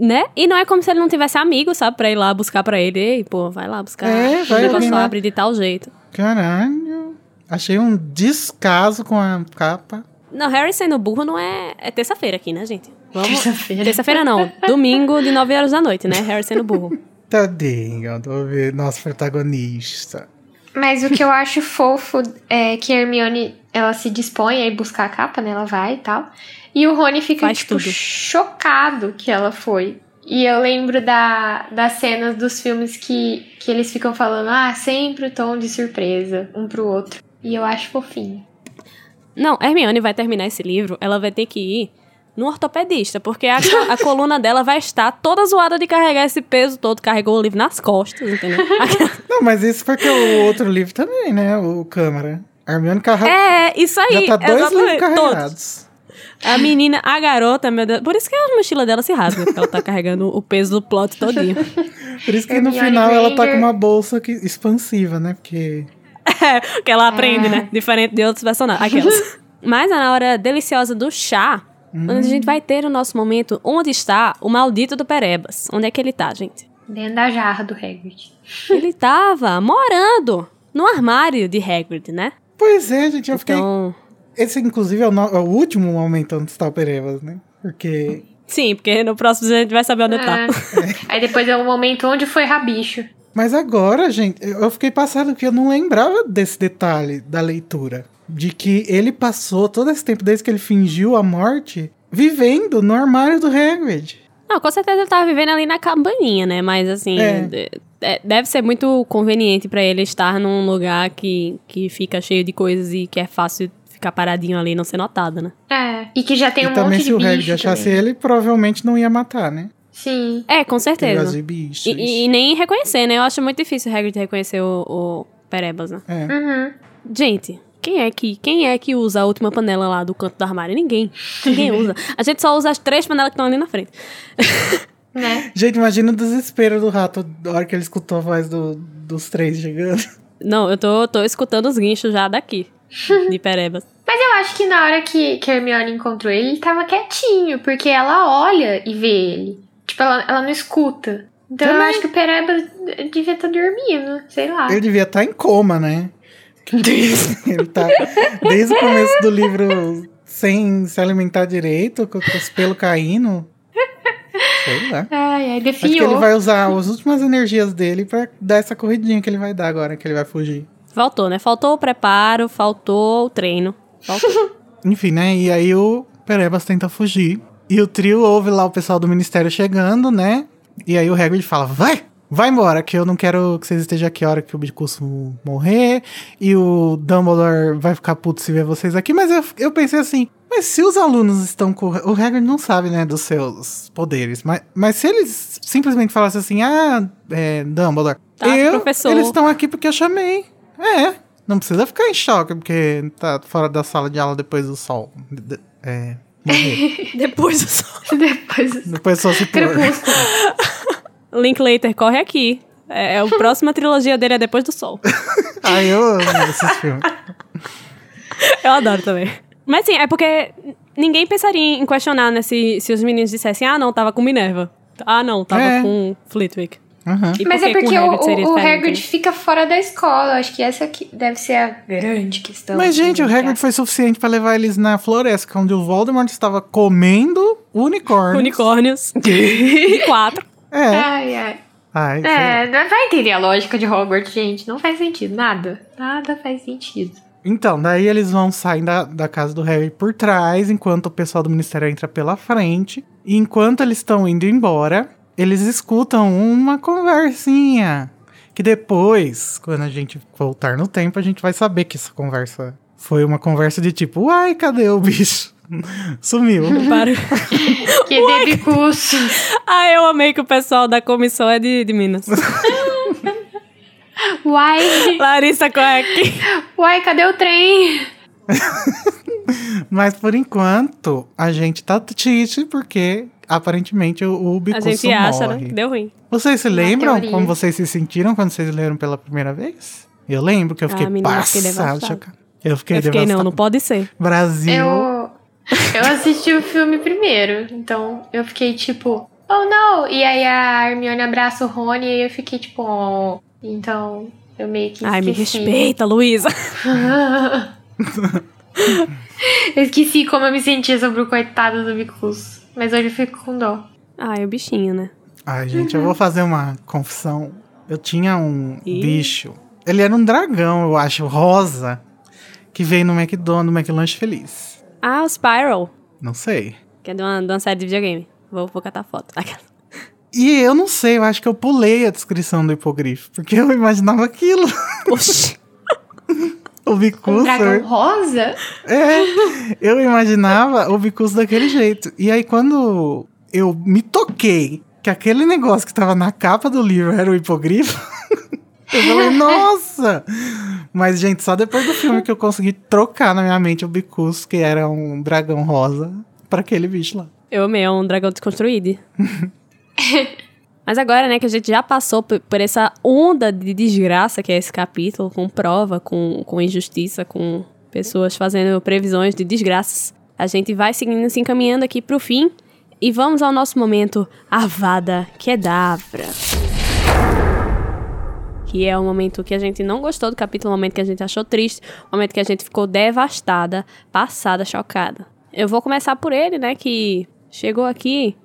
Né? E não é como se ele não tivesse amigo, sabe? Pra ir lá buscar pra ele. Ei, pô, vai lá buscar. É, vai o negócio lá. abre de tal jeito. Caralho. Achei um descaso com a capa. Não, Harry sendo burro não é. É terça-feira aqui, né, gente? Vamos. Terça-feira. Terça-feira não. Domingo de 9 horas da noite, né? Harry sendo burro. Tadinho, tô vendo nosso protagonista. Mas o que eu acho fofo é que a Hermione, ela se dispõe a ir buscar a capa, né? Ela vai e tal. E o Rony fica, Faz tipo, tudo. chocado que ela foi. E eu lembro da, das cenas dos filmes que, que eles ficam falando, ah, sempre o tom de surpresa, um pro outro. E eu acho fofinho. Não, Hermione vai terminar esse livro, ela vai ter que ir no ortopedista, porque a, a coluna dela vai estar toda zoada de carregar esse peso todo. Carregou o livro nas costas, entendeu? Não, mas isso porque o outro livro também, né? O Câmara. A Hermione carrega. é, isso aí. já tá dois livros exatamente, todos. A menina, a garota, meu Deus. Por isso que a mochila dela se rasga, porque ela tá carregando o peso do plot todinho. Por isso que no Hermione final ela tá com uma bolsa que, expansiva, né? Porque. É, que ela aprende, É. né? Diferente de outros personagens. Aquelas. Mas na hora deliciosa do chá, onde a gente vai ter o nosso momento onde está o maldito do Perebas. Onde é que ele tá, gente? Dentro da jarra do Hagrid. Ele tava morando no armário de Hagrid, né? Pois é, gente, eu fiquei. Esse, inclusive, é o, no- é o último momento onde está o Perebas, né? Porque. sim, porque no próximo a gente vai saber onde tá. É. Aí depois é o momento onde foi rabicho. Mas agora, gente, eu fiquei passado que eu não lembrava desse detalhe da leitura. De que ele passou todo esse tempo, desde que ele fingiu a morte, vivendo no armário do Hagrid. Não, com certeza ele tava vivendo ali na cabaninha, né? Mas assim, É. é, deve ser muito conveniente pra ele estar num lugar que, que fica cheio de coisas e que é fácil ficar paradinho ali e não ser notado, né? É. E que já tem e um também, monte se de o bicho Hagrid achasse também. ele, provavelmente não ia matar, né? Sim. É, com certeza. bichos. E, e- e nem reconhecer, né? Eu acho muito difícil o Hagrid reconhecer o, o Perebas, né? É. Uhum. Gente, quem é que quem é que usa a última panela lá do canto do armário? Ninguém. Ninguém usa. A gente só usa as três panelas que estão ali na frente. Né? Gente, imagina o desespero do rato da hora que ele escutou a voz do- dos três chegando. Não, eu tô, tô escutando os guinchos já daqui. De Perebas. Mas eu acho que na hora que, que a Hermione encontrou ele, ele tava quietinho, porque ela olha e vê ele. Tipo, ela, ela não escuta. Então eu Também. acho que o Pereba devia estar dormindo, sei lá. Ele devia estar em coma, né? ele tá desde o começo do livro sem se alimentar direito, com, com os pelos caindo. Sei lá. Ai, ai, Acho que ele vai usar as últimas energias dele pra dar essa corridinha que ele vai dar agora, que ele vai fugir. Faltou, né? Faltou o preparo, faltou o treino. Faltou. Enfim, né? E aí o Perebas tenta fugir. E o trio ouve lá o pessoal do ministério chegando, né? E aí o Hagrid fala, vai! Vai embora, que eu não quero que vocês estejam aqui a hora que o Bicurso morrer. E o Dumbledore vai ficar puto se ver vocês aqui. Mas eu, eu pensei assim, mas se os alunos estão com... O Hagrid não sabe, né, dos seus poderes. Mas, mas se eles simplesmente falassem assim, ah, é, Dumbledore, Tá, eu, professor. eles estão aqui porque eu chamei. É, não precisa ficar em choque porque tá fora da sala de aula depois do sol. de- de- É, morrer. Depois o sol. Depois. depois só se pôr. Crepúsculo. Linklater, corre aqui. É, é a próxima trilogia dele é Depois do Sol. Ai, eu amo esses filmes. Eu adoro também. Mas sim, é porque ninguém pensaria em questionar, né? Se, se os meninos dissessem, ah, não, tava com Minerva. Ah, não, tava É. com Flitwick. E Mas é porque o, Hagrid o, o Hagrid fica fora da escola. Acho que essa aqui deve ser a grande questão. Mas, gente, o? Hagrid foi suficiente pra levar eles na floresta, onde o Voldemort estava comendo unicórnios. Unicórnios. De quatro. É. Ai, ai. Ai. É, não vai entender a lógica de Hogwarts, gente. Não faz sentido. Nada. Nada faz sentido. Então, daí eles vão sair da, da casa do Harry por trás, enquanto o pessoal do ministério entra pela frente. E enquanto eles estão indo embora, eles escutam uma conversinha. Que depois, quando a gente voltar no tempo, a gente vai saber que essa conversa foi uma conversa de tipo, uai, cadê o bicho? Sumiu. Para. Que teve curso. Ah, eu amei que o pessoal da comissão é de, de Minas. Uai. Larissa aqui. Uai, cadê o trem? Mas por enquanto, a gente tá triste porque aparentemente o, o A Bicuço gente acha, né? morre. Que deu ruim. Vocês se Uma lembram teoria. como vocês se sentiram quando vocês leram pela primeira vez? Eu lembro que eu fiquei Ah, menina, fiquei passado, chocado. Eu fiquei, Eu fiquei, não, não pode ser. Brasil. Eu, eu assisti o filme primeiro, então eu fiquei tipo, oh não! E aí a Hermione abraça o Rony e eu fiquei tipo, oh. Então eu meio que Ai, me esqueci. respeita, Luísa. eu esqueci como eu me sentia sobre o coitado do Bicus. Mas hoje eu fico com dó. Ai, o bichinho, né? Ai, gente, eu vou fazer uma confissão. Eu tinha um Ih. bicho. Ele era um dragão, eu acho, rosa, que veio no McDonald's, no McLanche Feliz. Ah, o Spiral. Não sei. Que é de uma, de uma série de videogame. Vou, vou catar foto. E eu não sei, eu acho que eu pulei a descrição do hipogrifo, porque eu imaginava aquilo. Oxi. O Um bicurso. dragão rosa? É, eu imaginava o bicurso daquele jeito. E aí, quando eu me toquei que aquele negócio que tava na capa do livro era o hipogrifo, eu falei, nossa! Mas, gente, só depois do filme que eu consegui trocar na minha mente o bicurso, que era um dragão rosa, pra aquele bicho lá. Eu amei, é um dragão desconstruído. Mas agora, né, que a gente já passou por, essa onda de desgraça que é esse capítulo, com prova, com, com injustiça, com pessoas fazendo previsões de desgraças, a gente vai seguindo, se encaminhando aqui pro fim. E vamos ao nosso momento Avada Kedavra. Que é o momento que a gente não gostou do capítulo, o momento que a gente achou triste, o momento que a gente ficou devastada, passada, chocada. Eu vou começar por ele, né, que chegou aqui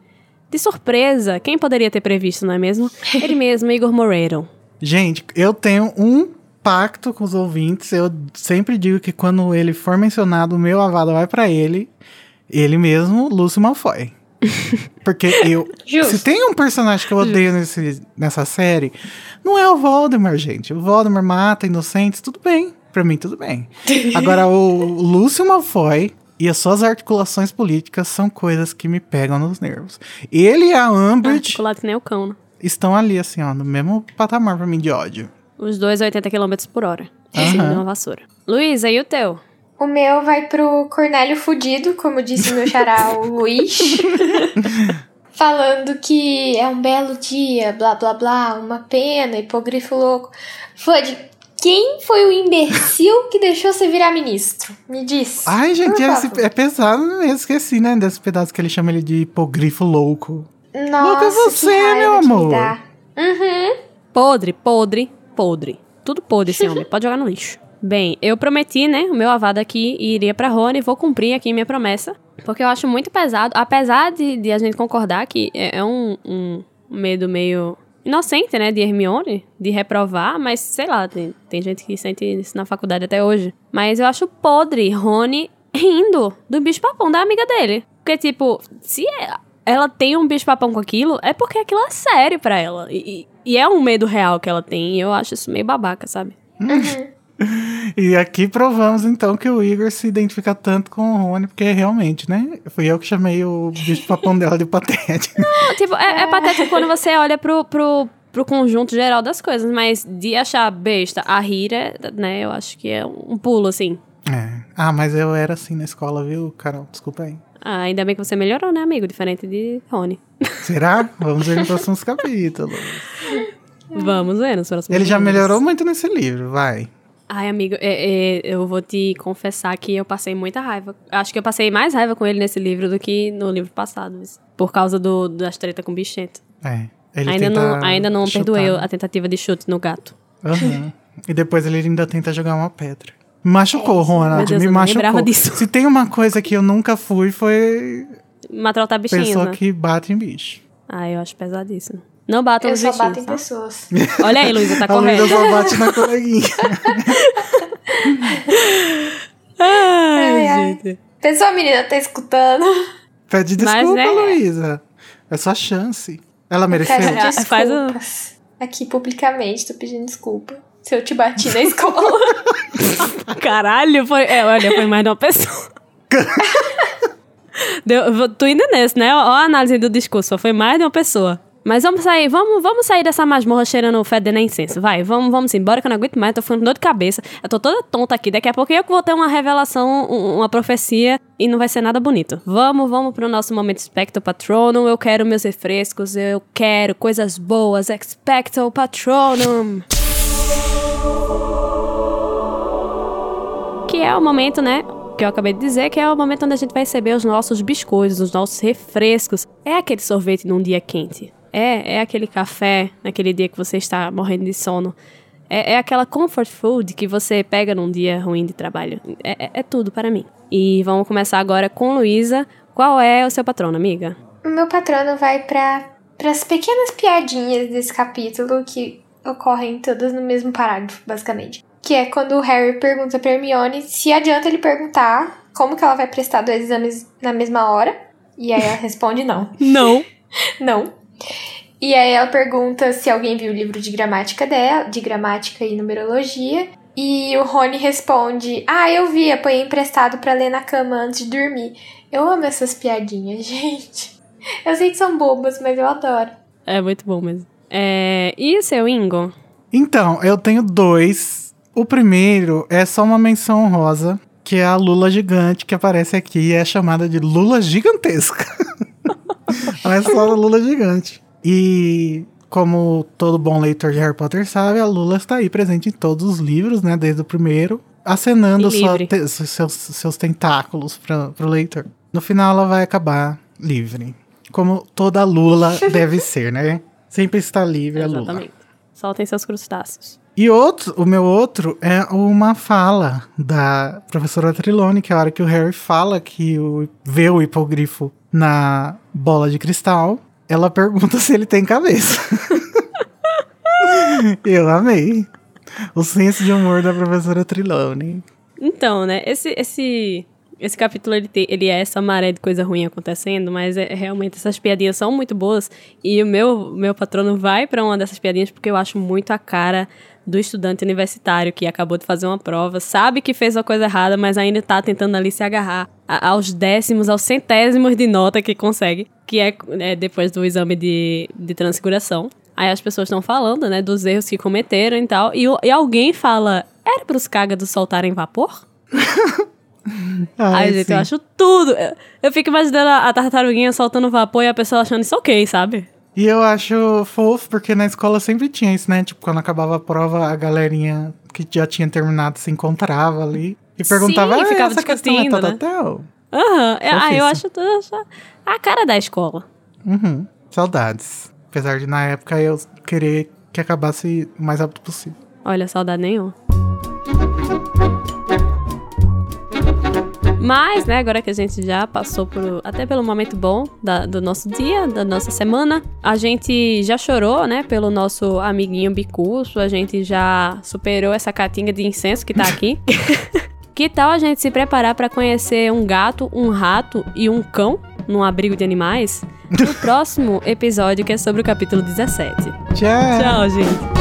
de surpresa. Quem poderia ter previsto, não é mesmo? Ele mesmo, Igor Moreiro. Gente, eu tenho um pacto com os ouvintes. Eu sempre digo que quando ele for mencionado, o meu avada vai pra ele. Ele mesmo, Lúcio Malfoy. Porque eu. Justo. Se tem um personagem que eu odeio nesse, nessa série, não é o Voldemort, gente. O Voldemort mata inocentes, tudo bem. Pra mim, tudo bem. Agora, o Lúcio Malfoy e as suas articulações políticas são coisas que me pegam nos nervos. Ele e a Umbridge Articulado que nem o cão, né? estão ali, assim, ó, no mesmo patamar pra mim de ódio. Os dois a 80 km por hora. Aham. Seguindo uma vassoura. Luísa, e o teu? O meu vai pro Cornélio Fudido, como disse meu xará, o Luiz. Falando que é um belo dia, blá blá blá, uma pena, hipogrifo louco. Fode, quem foi o imbecil que deixou você virar ministro? Me diz. Ai, gente, é, esse- é pesado mesmo. Esqueci, né? Desse pedaço que ele chama ele de hipogrifo louco. Nossa, louco é você, meu amor. Uhum. Podre, podre, podre. Tudo podre esse homem. Pode jogar no lixo. Bem, eu prometi, né, o meu avado aqui iria pra Rony, vou cumprir aqui minha promessa, porque eu acho muito pesado, apesar de, de a gente concordar que é, é um, um medo meio inocente, né, de Hermione, de reprovar, mas sei lá, tem, tem gente que sente isso na faculdade até hoje. Mas eu acho podre Rony rindo do bicho-papão da amiga dele. Porque, tipo, se ela tem um bicho-papão com aquilo, é porque aquilo é sério pra ela. E, e- e é um medo real que ela tem, e eu acho isso meio babaca, sabe? E aqui provamos, então, que o Igor se identifica tanto com o Rony, porque realmente, né? Fui eu que chamei o bicho papão dela de patético. Não, tipo, é, é patético quando você olha pro, pro, pro conjunto geral das coisas, mas de achar besta a Hira, né, eu acho que é um pulo, assim. É. Ah, mas eu era assim na escola, viu, Carol? Desculpa aí. Ah, ainda bem que você melhorou, né, amigo? Diferente de Rony. Será? Vamos ver nos próximos capítulos. Vamos ver nos próximos Ele já vídeos. melhorou muito nesse livro, vai. Ai, amigo, é- é, eu vou te confessar que eu passei muita raiva. Acho que eu passei mais raiva com ele nesse livro do que no livro passado. Por causa do, das tretas com o bichento. É. Ele Ainda não, ainda não chutar, perdoei a tentativa de chute no gato. Aham. E depois ele ainda tenta jogar uma pedra. Machucou, Ronald. Deus, me machucou. lembrava disso. Se tem uma coisa que eu nunca fui, foi Matar bichinhos, pessoa né? que bate em bicho. Ah, eu acho pesadíssimo. Não batam Eu os só bichinhos, bato em tá? pessoas. Olha aí, Luísa, tá a Luísa só bate na coleguinha. Ai, ai. gente. Pessoa, menina, tá escutando? Pede Mas, desculpa, né? Luísa. É sua chance. Ela mereceu? Pede Ah, faz o- desculpas. Aqui publicamente, tô pedindo desculpa. Se eu te bati na escola. Caralho, foi, é, olha, foi mais de uma pessoa. Deu, eu tu ainda nesse, né? Ó a análise do discurso, foi mais de uma pessoa. Mas vamos sair, vamos, vamos sair dessa masmorra cheirando fedendo a incenso. Vai, vamos, vamos embora que eu não aguento mais, tô ficando dor de cabeça. Eu tô toda tonta aqui. Daqui a pouco eu vou ter uma revelação, um- uma profecia e não vai ser nada bonito. Vamos, vamos pro nosso momento Expecto Patronum. Eu quero meus refrescos, eu quero coisas boas. Expecto Patronum. Que é o momento, né? Que eu acabei de dizer, que é o momento onde a gente vai receber os nossos biscoitos, os nossos refrescos. É aquele sorvete num dia quente. É, é aquele café naquele dia que você está morrendo de sono. É, é aquela comfort food que você pega num dia ruim de trabalho. É, é- é tudo para mim. E vamos começar agora com Luísa. Qual é o seu patrono, amiga? O meu patrono vai para as pequenas piadinhas desse capítulo que ocorrem todas no mesmo parágrafo, basicamente. Que é quando o Harry pergunta pra Hermione se adianta ele perguntar como que ela vai prestar dois exames na mesma hora. E aí ela responde não. Não. Não. E aí ela pergunta se alguém viu o livro de gramática dela, de gramática e numerologia. E o Rony responde: Ah, eu vi, apanhei emprestado pra ler na cama antes de dormir. Eu amo essas piadinhas, gente. Eu sei que são bobas, mas eu adoro. É muito bom mesmo. É... E o seu Ingo? Então, eu tenho dois. O primeiro é só uma menção honrosa, que é a Lula gigante que aparece aqui e é chamada de Lula gigantesca. Ela é só a Lula gigante. E como todo bom leitor de Harry Potter sabe, a Lula está aí presente em todos os livros, né, desde o primeiro, acenando te- seus, seus tentáculos para o leitor. No final ela vai acabar livre, como toda Lula deve ser, né? Sempre está livre a Lula. Exatamente. Soltem seus crustáceos. E outro, o meu outro é uma fala da professora Trilone, que é a hora que o Harry fala que o, vê o hipogrifo na bola de cristal, ela pergunta se ele tem cabeça. Eu amei. O senso de humor da professora Trilone. Então, né, esse, esse, esse capítulo ele, tem, ele é essa maré de coisa ruim acontecendo, mas é, realmente essas piadinhas são muito boas e o meu, meu patrono vai pra uma dessas piadinhas porque eu acho muito a cara do estudante universitário que acabou de fazer uma prova, sabe que fez uma coisa errada, mas ainda tá tentando ali se agarrar a- aos décimos, aos centésimos de nota que consegue, que é, é depois do exame de, de transfiguração. Aí as pessoas estão falando, né, dos erros que cometeram e tal, e, e alguém fala, era pros cágados soltarem vapor? Ai, gente, sim. eu acho tudo. Eu, eu fico imaginando a, a tartaruguinha soltando vapor e a pessoa achando isso ok, sabe? E eu acho fofo, porque na escola sempre tinha isso, né? Tipo, quando acabava a prova, a galerinha que já tinha terminado se encontrava ali e perguntava, Sim, ah, ficava essa questão é tal, né? tal, tal?" Aham. É, Ah, eu acho a cara da escola. Uhum. Saudades. Apesar de na época eu querer que acabasse o mais rápido possível. Olha, saudade nenhuma. Mas, né, agora que a gente já passou por, até pelo momento bom da- do nosso dia, da nossa semana, a gente já chorou, né, pelo nosso amiguinho bicuço, a gente já superou essa catinga de incenso que tá aqui. que tal a gente se preparar pra conhecer um gato, um rato e um cão num abrigo de animais? No próximo episódio, que é sobre o capítulo 17. Tchau! Tchau, gente.